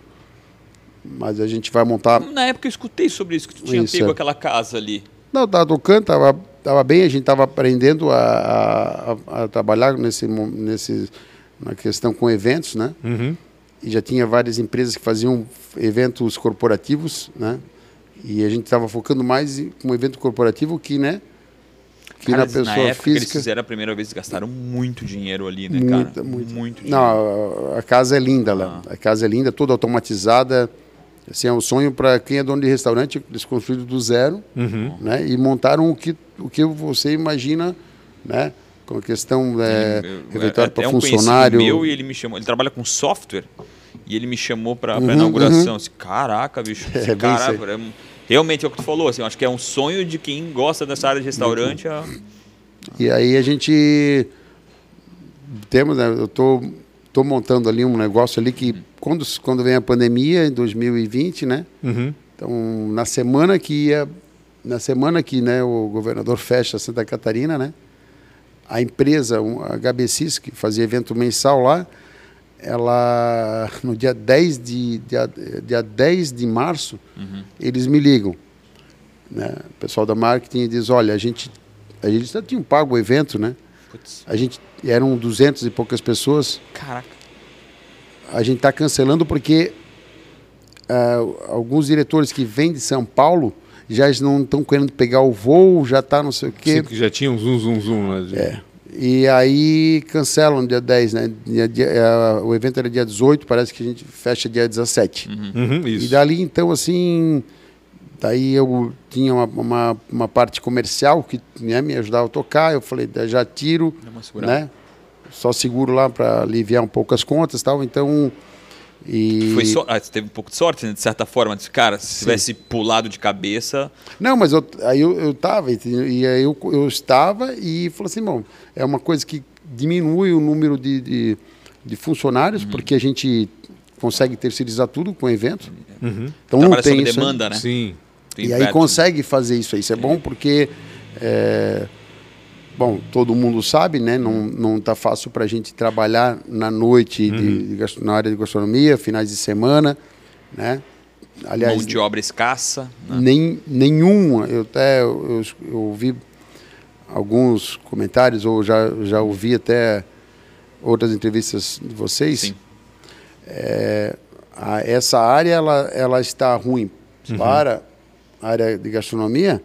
Mas a gente vai montar. Na época eu escutei sobre isso, que tu tinha Isso, pego é. aquela casa ali. Não, tava tocando, tava, tava bem, a gente tava aprendendo a, a, a- trabalhar nesse, nesse, na questão com eventos, né? Uhum. E já tinha várias empresas que faziam eventos corporativos, né? E a gente estava focando mais em um evento corporativo que, né? Que Cara, na pessoa na época que eles física. fizeram a primeira vez, gastaram muito dinheiro ali, né, cara? muito. muito dinheiro. Não, a- a casa é linda lá. Ah. A casa é linda, toda automatizada. Assim, é um sonho para quem é dono de restaurante, eles construíram do zero, Uhum. né? E montaram o que, o que você imagina, né? Com a questão é, refeitório é para um conhecido funcionário. meu e ele me chamou. Ele trabalha com software e ele me chamou para Uhum, inauguração. Assim, Caraca, bicho. É, esse realmente é o que tu falou. Assim, eu acho que é um sonho de quem gosta dessa área de restaurante. a- E aí a gente temos, né, eu tô, tô montando ali um negócio ali que quando, quando vem a pandemia em 2020, né? Uhum. Então, na semana que ia, na semana que, né, o governador fecha Santa Catarina, né? A empresa, a HBCIS, que fazia evento mensal lá, ela no dia 10 de dia, dia 10 de março, Uhum. eles me ligam, né? O pessoal da marketing diz: "Olha, a gente a gente já tinha pago o evento, né? Putz, A gente eram 200 e poucas pessoas. caraca. A gente está cancelando porque ah, alguns diretores que vêm de São Paulo já não estão querendo pegar o voo, já está não sei o quê. Sim, que já tinha um zoom, zoom, zoom. Né? É. E aí cancelam dia 10, né? Dia- dia- eh, o evento era dia 18, parece que a gente fecha dia 17. Uhum, E isso. dali, então, assim, daí eu tinha uma, uma, uma parte comercial que né, me ajudava a tocar, eu falei, "Da- já tiro, Dá uma segurada. né? Só seguro lá para aliviar um pouco as contas e tal, então... E... Foi só, ah, você teve um pouco de sorte, né, de certa forma. Disse, Cara, se tivesse pulado de cabeça. Não, mas eu, aí eu, eu tava, e aí eu, eu estava e falei assim, bom, é uma coisa que diminui o número de, de, de funcionários, Uhum. porque a gente consegue terceirizar tudo com o evento. Uhum. Então não trabalha tem sob isso. demanda, né? Sim. Tu E aí inverte. consegue fazer isso aí. Isso é bom porque, é, bom, todo mundo sabe, né? Não, não tá fácil para a gente trabalhar na noite de, de gastro- na área de gastronomia, finais de semana, né? Aliás, Mão de obra escassa. né? nem, nenhuma. Eu até eu, eu ouvi alguns comentários, ou já, já ouvi até outras entrevistas de vocês. Sim. É, a- essa área ela, ela está ruim Uhum. para a área de gastronomia,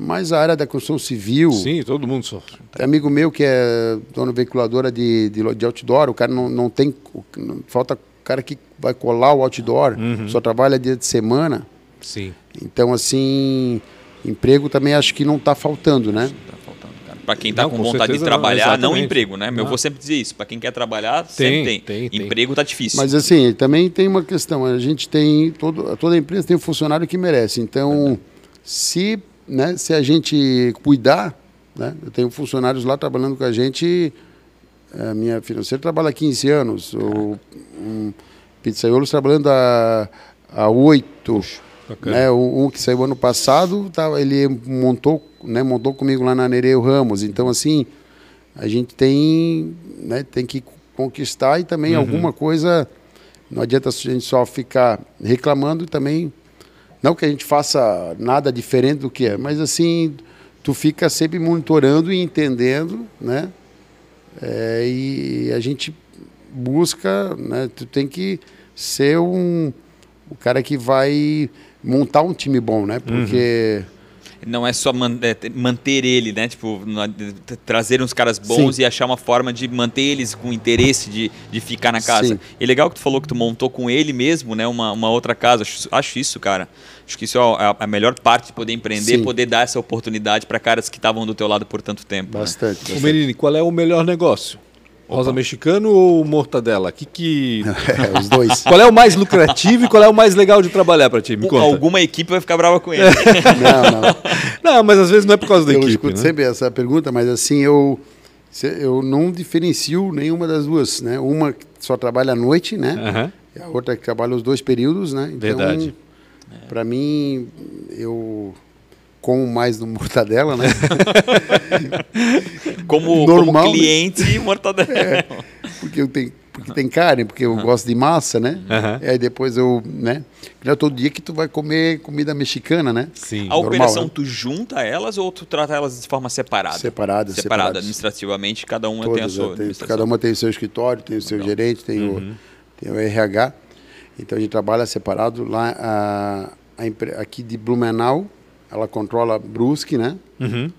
mas a área da construção civil. Sim, todo mundo sofre. Tem amigo meu que é dono veiculadora de, de, de outdoor, o cara não, não tem. não- falta o cara que vai colar o outdoor, Uhum. só trabalha dia de semana. Sim. Então, assim, emprego também acho que não está faltando, né? Tá faltando, cara. Pra quem tá Não, com com vontade de não, trabalhar, não, exatamente. emprego, né? Eu Não. vou sempre dizer isso. Pra quem quer trabalhar, sempre tem. tem, tem. Emprego tá difícil. Mas assim, também tem uma questão, a gente tem, todo, toda empresa tem um funcionário que merece. Então, se, né, se a gente cuidar, né, eu tenho funcionários lá trabalhando com a gente, a minha financeira trabalha há 15 anos, o um pizzaiolos trabalhando há, há 8. Bacana. Né, o, um que saiu ano passado, tá, ele montou, né, montou comigo lá na Nereu Ramos. Então, assim, a gente tem, né, tem que conquistar e também alguma coisa. Não adianta a gente só ficar reclamando e também. Não que a gente faça nada diferente do que é, mas assim, tu fica sempre monitorando e entendendo, né? É, e a gente busca, né? Tu tem que ser um o cara que vai montar um time bom, né? Porque Não é só man- é, ter- manter ele, né? Tipo, é- trazer uns caras bons Sim. e achar uma forma de manter eles com interesse de, de ficar na casa. Sim. E legal que tu falou que tu montou com ele mesmo, né? Uma, uma outra casa. Acho, acho isso, cara. Acho que isso é a, a melhor parte de poder empreender, Sim. poder dar essa oportunidade para caras que estavam do teu lado por tanto tempo. né? bastante. Ô bastante. Merini, qual é o melhor negócio? Rosa mexicano ou mortadela? Que que... É, os dois. Qual é o mais lucrativo e qual é o mais legal de trabalhar para ti? Me conta. Alguma equipe vai ficar brava com ele. Não, não. Não, mas às vezes não é por causa da eu equipe, escuto né? sempre essa pergunta, mas assim, eu, eu não diferencio nenhuma das duas, né? Uma que só trabalha à noite, né? Aham. E a outra que trabalha os dois períodos, né? Então, Verdade. Para mim, eu como mais no mortadela, né? Como, Normal, como né? cliente, mortadela. porque eu tenho porque tem carne, porque eu gosto de massa, né? Aham. E aí depois eu, né? Não é todo dia que tu vai comer comida mexicana, né? Sim. A Normal, operação, né? tu junta elas ou tu trata elas de forma separada? Separadas, Separada. separadas. Administrativamente, cada uma tem a Todas, sua é, administração. cada uma tem o seu escritório, tem o seu Legal. gerente, tem, o, tem o RH. Então a gente trabalha separado. Lá, a, a aqui de Blumenau, ela controla Brusque, né? Uhum.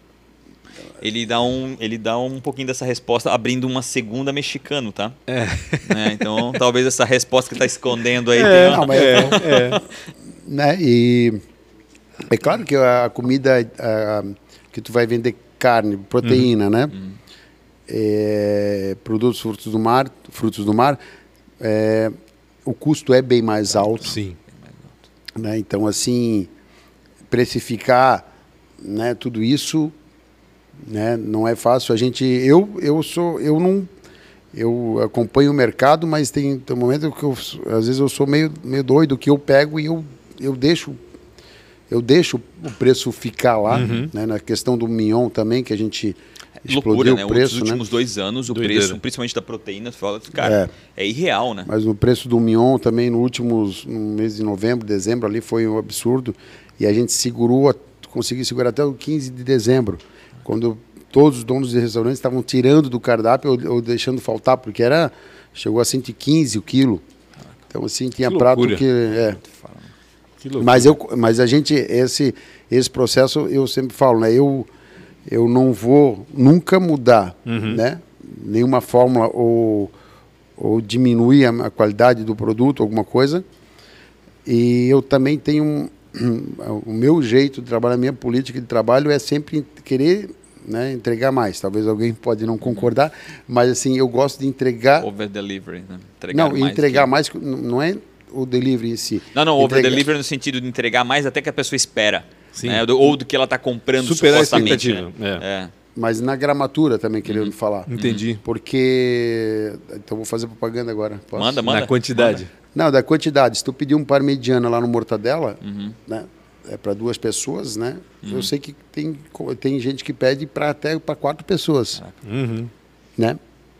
ele dá um, ele dá um pouquinho dessa resposta abrindo uma segunda mexicano, tá? É. Né? Então, talvez essa resposta que está escondendo aí é, não, mas é, é. né? E é claro que a comida a, que tu vai vender carne, proteína, uhum. né? Uhum. É, produtos frutos do mar, frutos do mar, é, o custo é bem mais alto. Sim. Né? Então, assim, precificar né, tudo isso né, não é fácil. A gente, eu, eu sou, eu não, eu acompanho o mercado, mas tem, tem um momento que eu, às vezes eu sou meio, meio doido que eu pego e eu, eu deixo eu deixo o preço ficar lá, uhum. né, na questão do mignon também, que a gente Loucura, né? o preço. Nos últimos né? dois anos, o Doideira. preço, principalmente da proteína, fala, cara, é. é. irreal, né? Mas o preço do mignon também, no últimos no mês de novembro, dezembro, ali foi um absurdo. E a gente segurou, conseguiu segurar até o 15 de dezembro, quando todos os donos de restaurantes estavam tirando do cardápio ou, ou deixando faltar, porque era chegou a 115 o quilo. Então, assim, tinha que prato que. É. Que mas, eu, mas a gente, esse, esse processo, eu sempre falo, né? Eu eu não vou nunca mudar, uhum. né? Nenhuma fórmula ou, ou diminuir a, a, qualidade do produto, alguma coisa. E eu também tenho um, o meu jeito de trabalhar, a minha política de trabalho é sempre querer né, entregar mais. Talvez alguém pode não concordar, mas assim eu gosto de entregar. Over delivery, né? Entregar não, mais entregar que... mais não é o delivery em si. Não, não, over delivery no sentido de entregar mais até que a pessoa espera. Né? ou do que ela está comprando Superar supostamente. A né? é. É. Mas na gramatura também, querendo uhum. falar. Entendi. Porque. Então vou fazer propaganda agora. Posso? Manda, manda. Na quantidade. Manda. Não, da quantidade. Se tu pedir um parmegiana lá no Mortadela, uhum. né? É para duas pessoas, né? Uhum. Eu sei que tem, tem gente que pede para até para quatro pessoas. Uhum. Né?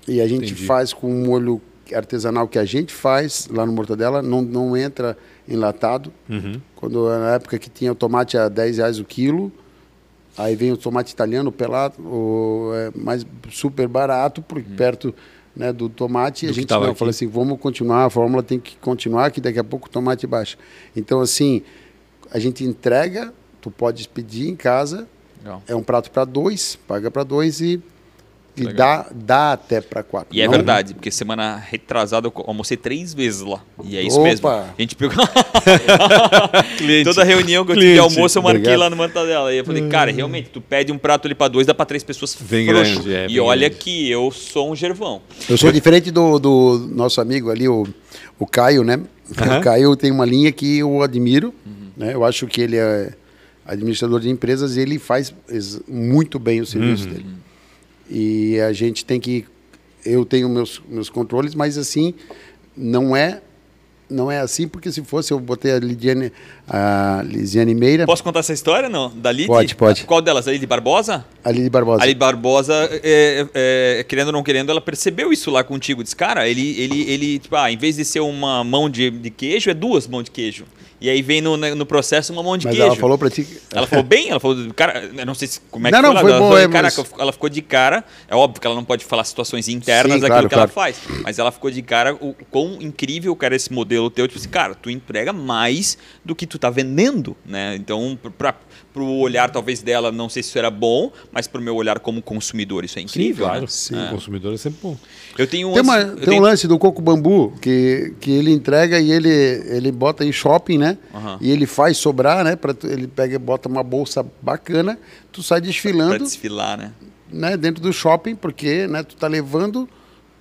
E a gente Entendi. faz com um molho artesanal que a gente faz lá no Mortadela, não, não entra enlatado. Uhum. Quando na época que tinha o tomate a 10 reais o quilo, aí vem o tomate italiano pelado, o, é, mais super barato, por uhum. perto né, do tomate. Do a gente não, fala assim, vamos continuar, a fórmula tem que continuar, que daqui a pouco o tomate baixa. Então, assim, a gente entrega, tu pode pedir em casa, Legal. é um prato para dois, paga para dois e e dá, dá até para quatro. E é verdade, porque semana retrasada eu almocei três vezes lá. E é isso Opa. mesmo. A gente pegou. Toda reunião que eu tive de almoço eu marquei Obrigado. lá no Mantadela. E eu falei, cara, realmente, tu pede um prato ali para dois, dá para três pessoas Vem grande, é, E olha grande. que eu sou um gervão. Eu sou diferente do, do nosso amigo ali, o, o Caio, né? O Caio tem uma linha que eu admiro. Uhum. Né? Eu acho que ele é administrador de empresas e ele faz muito bem o serviço uhum. dele. E a gente tem que. Eu tenho meus, meus controles, mas assim, não é não é assim, porque se fosse, eu botei a Lidiane, a Lisiane Meira. Posso contar essa história, não? Da Lid? Pode, pode. Qual delas? A Lid Barbosa? A Lid Barbosa. A Lid Barbosa, é, é, querendo ou não querendo, ela percebeu isso lá contigo. Diz, cara, ele, ele, ele tipo, ah, em vez de ser uma mão de, de queijo, é duas mãos de queijo. E aí vem no, no processo uma mão de Mas queijo. ela falou pra ti... Ela falou bem, ela falou, cara, eu não sei se, como é que não, não, foi. Ela, bom, falou, é, ela ficou de cara. É óbvio que ela não pode falar situações internas Sim, daquilo claro, que claro. ela faz. Mas ela ficou de cara o quão incrível que era esse modelo teu. Tipo assim, cara, tu entrega mais do que tu tá vendendo, né? Então, pra, pro olhar talvez dela, não sei se isso era bom, mas pro meu olhar como consumidor, isso é incrível. Sim, claro. Né? Sim, é. consumidor é sempre bom. Eu tenho um tem, uma, tem tenho... um lance do coco bambu que, que ele entrega e ele, ele bota em shopping, né? Uhum. E ele faz sobrar, né? Pra, ele pega bota uma bolsa bacana, tu sai desfilando. Pra desfilar, né? né? Dentro do shopping, porque né, tu tá levando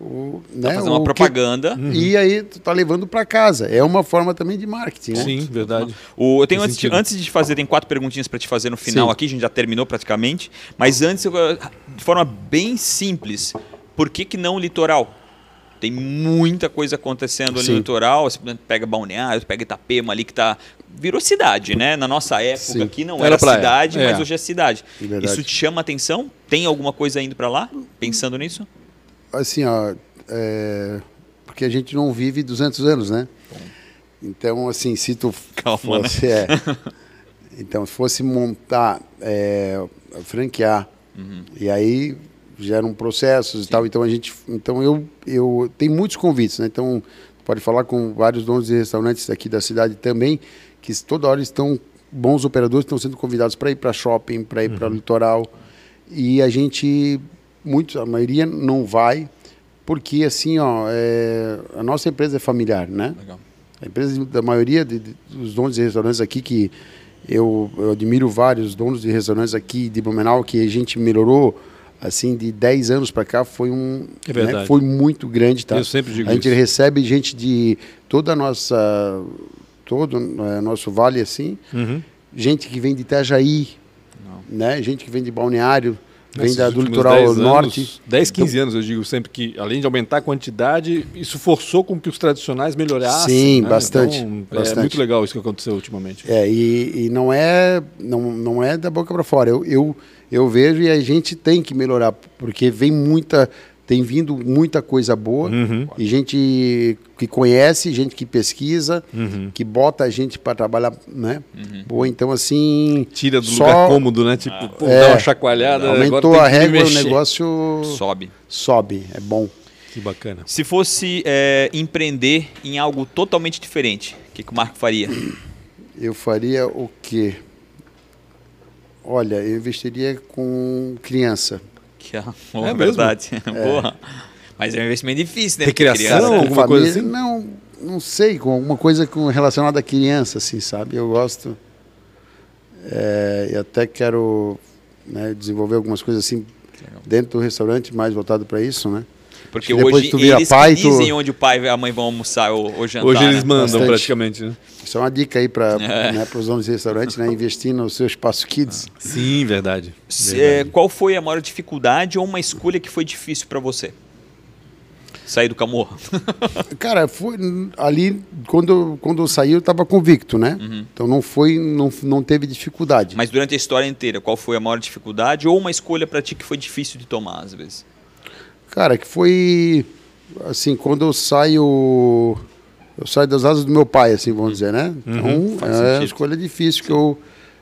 o, tá né, fazendo uma propaganda. Que, uhum. E aí tu tá levando para casa. É uma forma também de marketing. Né? Sim, verdade. O, eu tenho antes de, antes de fazer, tem quatro perguntinhas para te fazer no final Sim. aqui, a gente já terminou praticamente. Mas antes, de forma bem simples, por que, que não litoral? Tem muita coisa acontecendo ali Sim. no litoral. Você pega Balneário, pega Itapema ali que tá. Virou cidade, né? Na nossa época Sim. aqui não era, era cidade, é. mas hoje é cidade. É Isso te chama atenção? Tem alguma coisa indo para lá? Pensando nisso? Assim, ó. É... Porque a gente não vive 200 anos, né? Então, assim, se tu Calma, fosse, né? é, então, se fosse montar, é, franquear, uhum. e aí geram processos Sim. e tal. Então a gente, então eu, eu tem muitos convites, né? Então pode falar com vários donos de restaurantes aqui da cidade também que toda hora estão bons operadores estão sendo convidados para ir para shopping, para ir uhum. para o litoral. e a gente, muitos, a maioria não vai, porque assim, ó, é, a nossa empresa é familiar, né? Legal. A empresa da maioria de, de, dos donos de restaurantes aqui que eu, eu admiro vários donos de restaurantes aqui de Blumenau que a gente melhorou assim de 10 anos para cá foi um É né, verdade. foi muito grande tá Eu sempre digo a gente isso. recebe gente de toda a nossa todo o nosso vale assim Uhum. gente que vem de Itajaí né gente que vem de Balneário vem da, do litoral 10 norte Anos, 10, 15 anos, eu digo sempre que, além de aumentar a quantidade, isso forçou com que os tradicionais melhorassem. Sim, né? bastante, Então, É bastante. muito legal isso que aconteceu ultimamente. É, e, e não é não, não é da boca para fora. Eu, eu, eu vejo e a gente tem que melhorar, porque vem muita, tem vindo muita coisa boa, Uhum. e gente que conhece, gente que pesquisa, Uhum. que bota a gente para trabalhar, né? Boa, então assim. Tira do só lugar cômodo, né? Tipo, pô, É. dá uma chacoalhada. Aumentou agora a régua, o negócio Sobe. sobe, é bom. Que bacana. Se fosse é, empreender em algo totalmente diferente, o que, que o Marco faria? Eu faria o quê? Olha, eu investiria com criança. Que é, É é mesmo? verdade. Boa. Mas é um investimento difícil, né? Não, alguma coisa assim? Não, não sei, com alguma coisa com, relacionada à criança, assim, sabe? Eu gosto. É, e até quero né, desenvolver algumas coisas assim dentro do restaurante, mais voltado para isso, né? Porque Depois hoje tu eles pai, que tu- dizem onde o pai e a mãe vão almoçar ou, ou jantar. Hoje eles né? mandam Bastante. praticamente, né? Isso é uma dica aí para É. né, os donos de restaurante, né? Investir no seu espaço kids. Sim, verdade. Se- Verdade. é, qual foi a maior dificuldade ou uma escolha que foi difícil para você? Sair do Camorra. Cara, foi ali quando quando eu saí eu estava convicto, né? Então não foi, não, não teve dificuldade. Mas durante a história inteira, qual foi a maior dificuldade ou uma escolha para ti que foi difícil de tomar às vezes? Cara, que foi assim, quando eu saio eu saio das asas do meu pai, assim, vamos dizer, né? Então, faz é uma sentido. escolha difícil que eu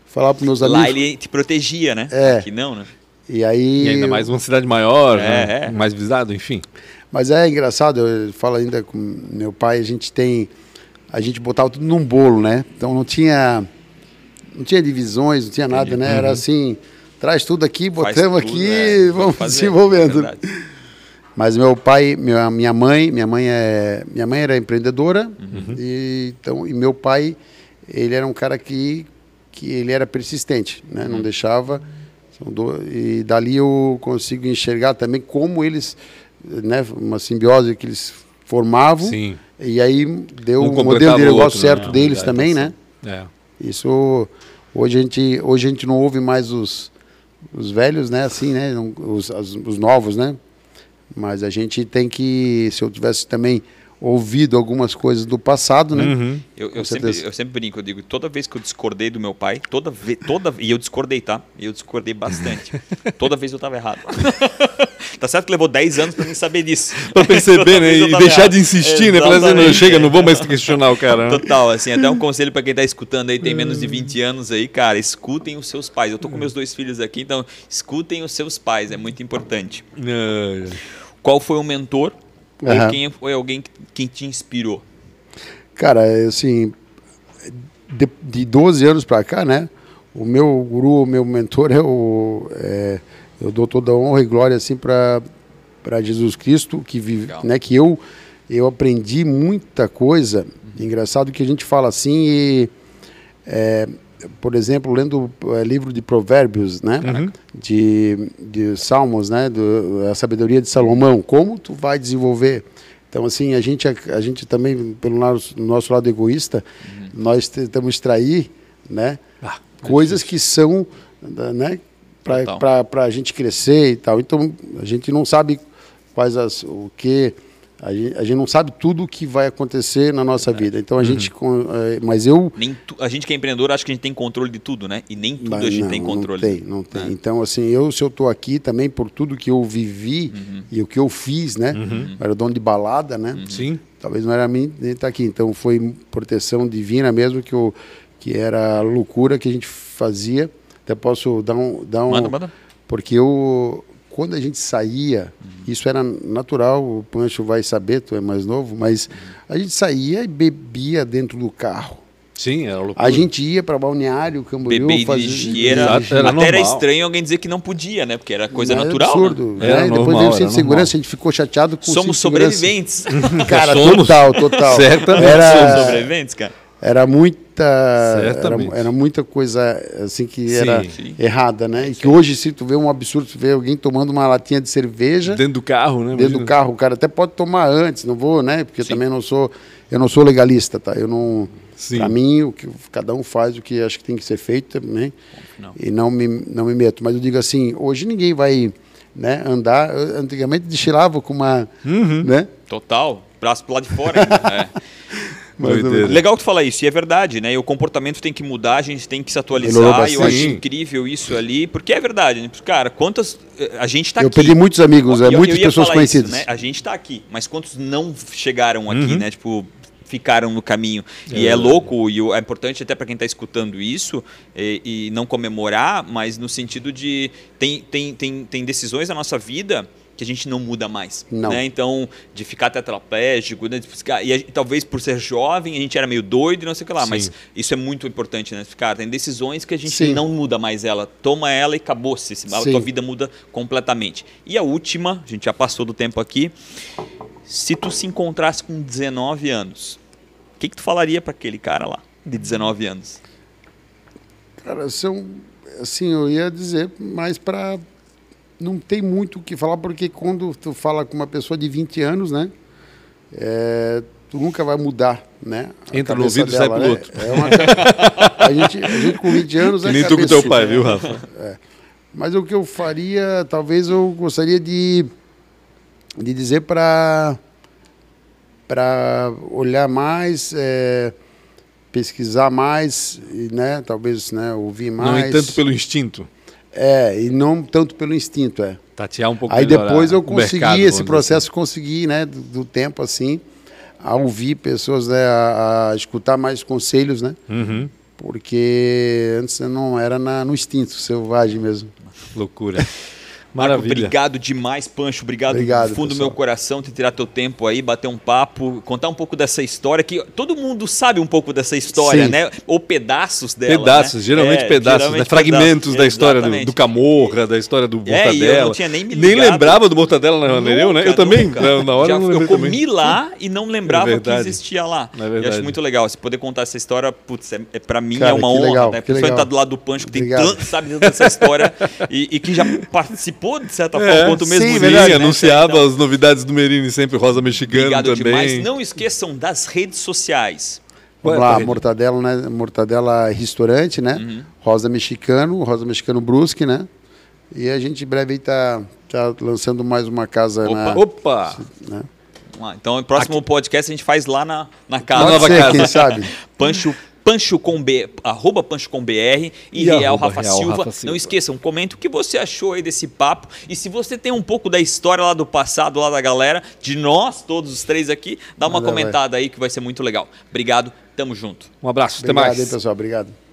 falar para meus amigos. Lá ele te protegia, né? É. Aqui não, né? E aí E ainda mais uma cidade maior, É, né? é. mais visado, enfim. Mas é engraçado, eu falo ainda com meu pai, a gente tem a gente botava tudo num bolo, né? Então não tinha não tinha divisões, não tinha nada, né? Era assim, traz tudo aqui, botamos tudo, aqui, é, e vamos fazer, desenvolvendo. é verdade. Mas meu pai, minha, minha mãe, minha mãe é, minha mãe era empreendedora Uhum. e então e meu pai, ele era um cara que que ele era persistente, né? Uhum. Não deixava são do- e dali eu consigo enxergar também como eles, né, uma simbiose que eles formavam Sim. e aí deu Um o modelo de negócio outro, né? certo Na deles verdade, também, tá né? É. Isso hoje a gente hoje a gente não ouve mais os, os velhos, né? Assim, né? Os, as- os novos, né? Mas a gente tem que, se eu tivesse também ouvido algumas coisas do passado, né? Uhum. Eu, eu, sempre, eu sempre brinco, eu digo, toda vez que eu discordei do meu pai, toda vez, toda, e eu discordei, tá? E eu discordei bastante. toda vez eu tava errado. tá certo que levou 10 anos pra mim saber disso. Pra perceber, né? E deixar errado. de insistir, né? Falar assim, não, Exatamente, chega, é. não vou mais questionar o cara. né? Total, assim, até um conselho pra quem tá escutando aí, tem menos de 20 anos aí, cara, escutem os seus pais. Eu tô com meus dois filhos aqui, então escutem os seus pais, é muito importante. É. Qual foi o mentor ou Aham. quem foi alguém que, quem te inspirou? Cara, assim, de, de 12 anos para cá, né? O meu guru, o meu mentor é o. É, eu dou toda a honra e glória assim para Jesus Cristo, que vive, Legal. né? Que eu eu aprendi muita coisa. Engraçado que a gente fala assim e é, por exemplo, lendo o livro de Provérbios, né? De, de Salmos, né? Do, a sabedoria de Salomão. Como tu vai desenvolver? Então, assim, a gente, a gente também, pelo nosso, nosso lado egoísta, nós tentamos extrair, né? Ah, coisas que são, né? Para a gente crescer e tal. Então, a gente não sabe quais as, o que... A gente, a gente não sabe tudo o que vai acontecer na nossa vida. Então, a gente... com- eh, Mas eu... Nem tu- a gente que é empreendedor acha que a gente tem controle de tudo, né? E nem tudo Mas a gente não, tem controle. Não tem, não tem. É. Então, assim, eu, se eu estou aqui também por tudo que eu vivi Uhum. e o que eu fiz, né? Eu era dono de balada, né? Sim. Talvez não era mim nem estar aqui. Então, foi proteção divina mesmo que, eu, que era a loucura que a gente fazia. Até posso dar um... Dar um Manda, manda. Porque eu, quando a gente saía, isso era natural, o Pancho vai saber, tu é mais novo, mas a gente saía e bebia dentro do carro. Sim, era loucura. A gente ia para Balneário, Camboriú, Beber e fazer... dirigir era, Exato, era até era normal. estranho alguém dizer que não podia, né? Porque era coisa Era natural. absurdo. né? Né? Era Depois normal, veio o cinto era de segurança, normal. a gente ficou chateado com o Somos sobreviventes. Cara, Somos. total, total. Certamente Era- Somos sobreviventes, cara. Era muita, era, era muita coisa assim que era Sim. errada, né? E que hoje, se tu vê um absurdo, tu vê alguém tomando uma latinha de cerveja Dentro do carro, né? dentro Imagina. do carro, o cara até pode tomar antes, não vou, né? Porque eu também não sou, eu não sou legalista, tá? Eu não, Sim. para mim, o que cada um faz o que acho que tem que ser feito também, Não. e não me não me meto. Mas eu digo assim, hoje ninguém vai, né? Andar. Antigamente desfilava com uma, Uhum. né? Total. Braço pro lado de fora ainda. é. Doideira. Legal que tu fala isso, e é verdade, né? E o comportamento tem que mudar, a gente tem que se atualizar, e eu acho incrível isso ali, porque é verdade, né? Cara, quantas. eh, A gente tá eu aqui. perdi muitos amigos, Eu- é, eu muitas pessoas conhecidas. Isso, né? A gente tá aqui, mas quantos não chegaram aqui, Uhum. né? Tipo, ficaram no caminho. e é louco, e é importante até para quem tá escutando isso e, e não comemorar, mas no sentido de. Tem, tem, tem, tem decisões na nossa vida que a gente não muda mais. Não. Né? Então, de ficar tetraplégico, né? de ficar- e a talvez por ser jovem, a gente era meio doido e não sei o que lá, Sim. mas isso é muito importante, né? Cara, tem decisões que a gente Sim. não muda mais ela. Toma ela e acabou-se. A tua vida muda completamente. E a última, a gente já passou do tempo aqui. Se tu se encontrasse com 19 anos, o que, que tu falaria para aquele cara lá, de 19 anos? Cara, são, assim, eu ia dizer, mas para não tem muito o que falar, porque quando tu fala com uma pessoa de 20 anos, né, é, tu nunca vai mudar, né? a Entra no ouvido e sai pro né? outro. É uma a, gente, a gente com 20 anos Que é nem tu com teu pai, né? viu, Rafa? Mas o que eu faria, talvez eu gostaria de, de dizer para para olhar mais, é, pesquisar mais, né? Talvez né, ouvir mais. Não é tanto pelo instinto. É, e não tanto pelo instinto, é. Tatear um pouco Aí depois eu consegui, mercado, esse processo, consegui, né, do, do tempo assim, a ouvir pessoas, né, a, a escutar mais conselhos, né? assim. Uhum. Porque antes eu não era na, no instinto selvagem mesmo. Loucura. Marco, Maravilha. obrigado demais, Pancho. Obrigado, Obrigado, do fundo do meu coração ter tirar teu tempo aí, bater um papo, contar um pouco dessa história que todo mundo sabe um pouco dessa história, Sim. né? Ou pedaços dela. Pedaços, né? geralmente É, pedaços, geralmente né? fragmentos pedaços, da história do, do Camorra, da história do É, e eu Mortadela. não tinha nem me Nem ligado. lembrava do Mortadela na Nereu, né? Nunca, Eu também, nunca. na, na hora Já, eu não eu comi também. lá e não lembrava É que existia lá. É eu acho muito legal. Se poder contar essa história, putz, é, é, pra mim Cara, é uma que honra, legal, né? que Principalmente legal. estar do lado do Pancho, que tem tanto sabe dessa história e, e que já participou, de certa É, forma, quanto mesmo sim, nisso, verdade, Sim, né? anunciava Então, as novidades do Merini sempre, Rosa Mexicana Obrigado também. demais. Não esqueçam das redes sociais. É Vamos lá, mortadela, né? Mortadela restaurante, né? Uhum. Rosa Mexicano, Rosa Mexicano Brusque, né? E a gente em breve aí tá, lançando mais uma casa na. Opa! né? Vamos lá. Então, o próximo podcast a gente faz lá na, na casa. Na nova ser, casa. quem sabe? Pancho, Pancho com B, arroba Pancho com BR e, E Real, Rafa, Real Silva. Rafa Silva. Não esqueçam, comenta o que você achou aí desse papo. E se você tem um pouco da história lá do passado, lá da galera, de nós, todos os três aqui, dá uma Manda, vai. comentada aí que vai ser muito legal. Obrigado, tamo junto. Um abraço, até Obrigado mais. aí, pessoal. Obrigado.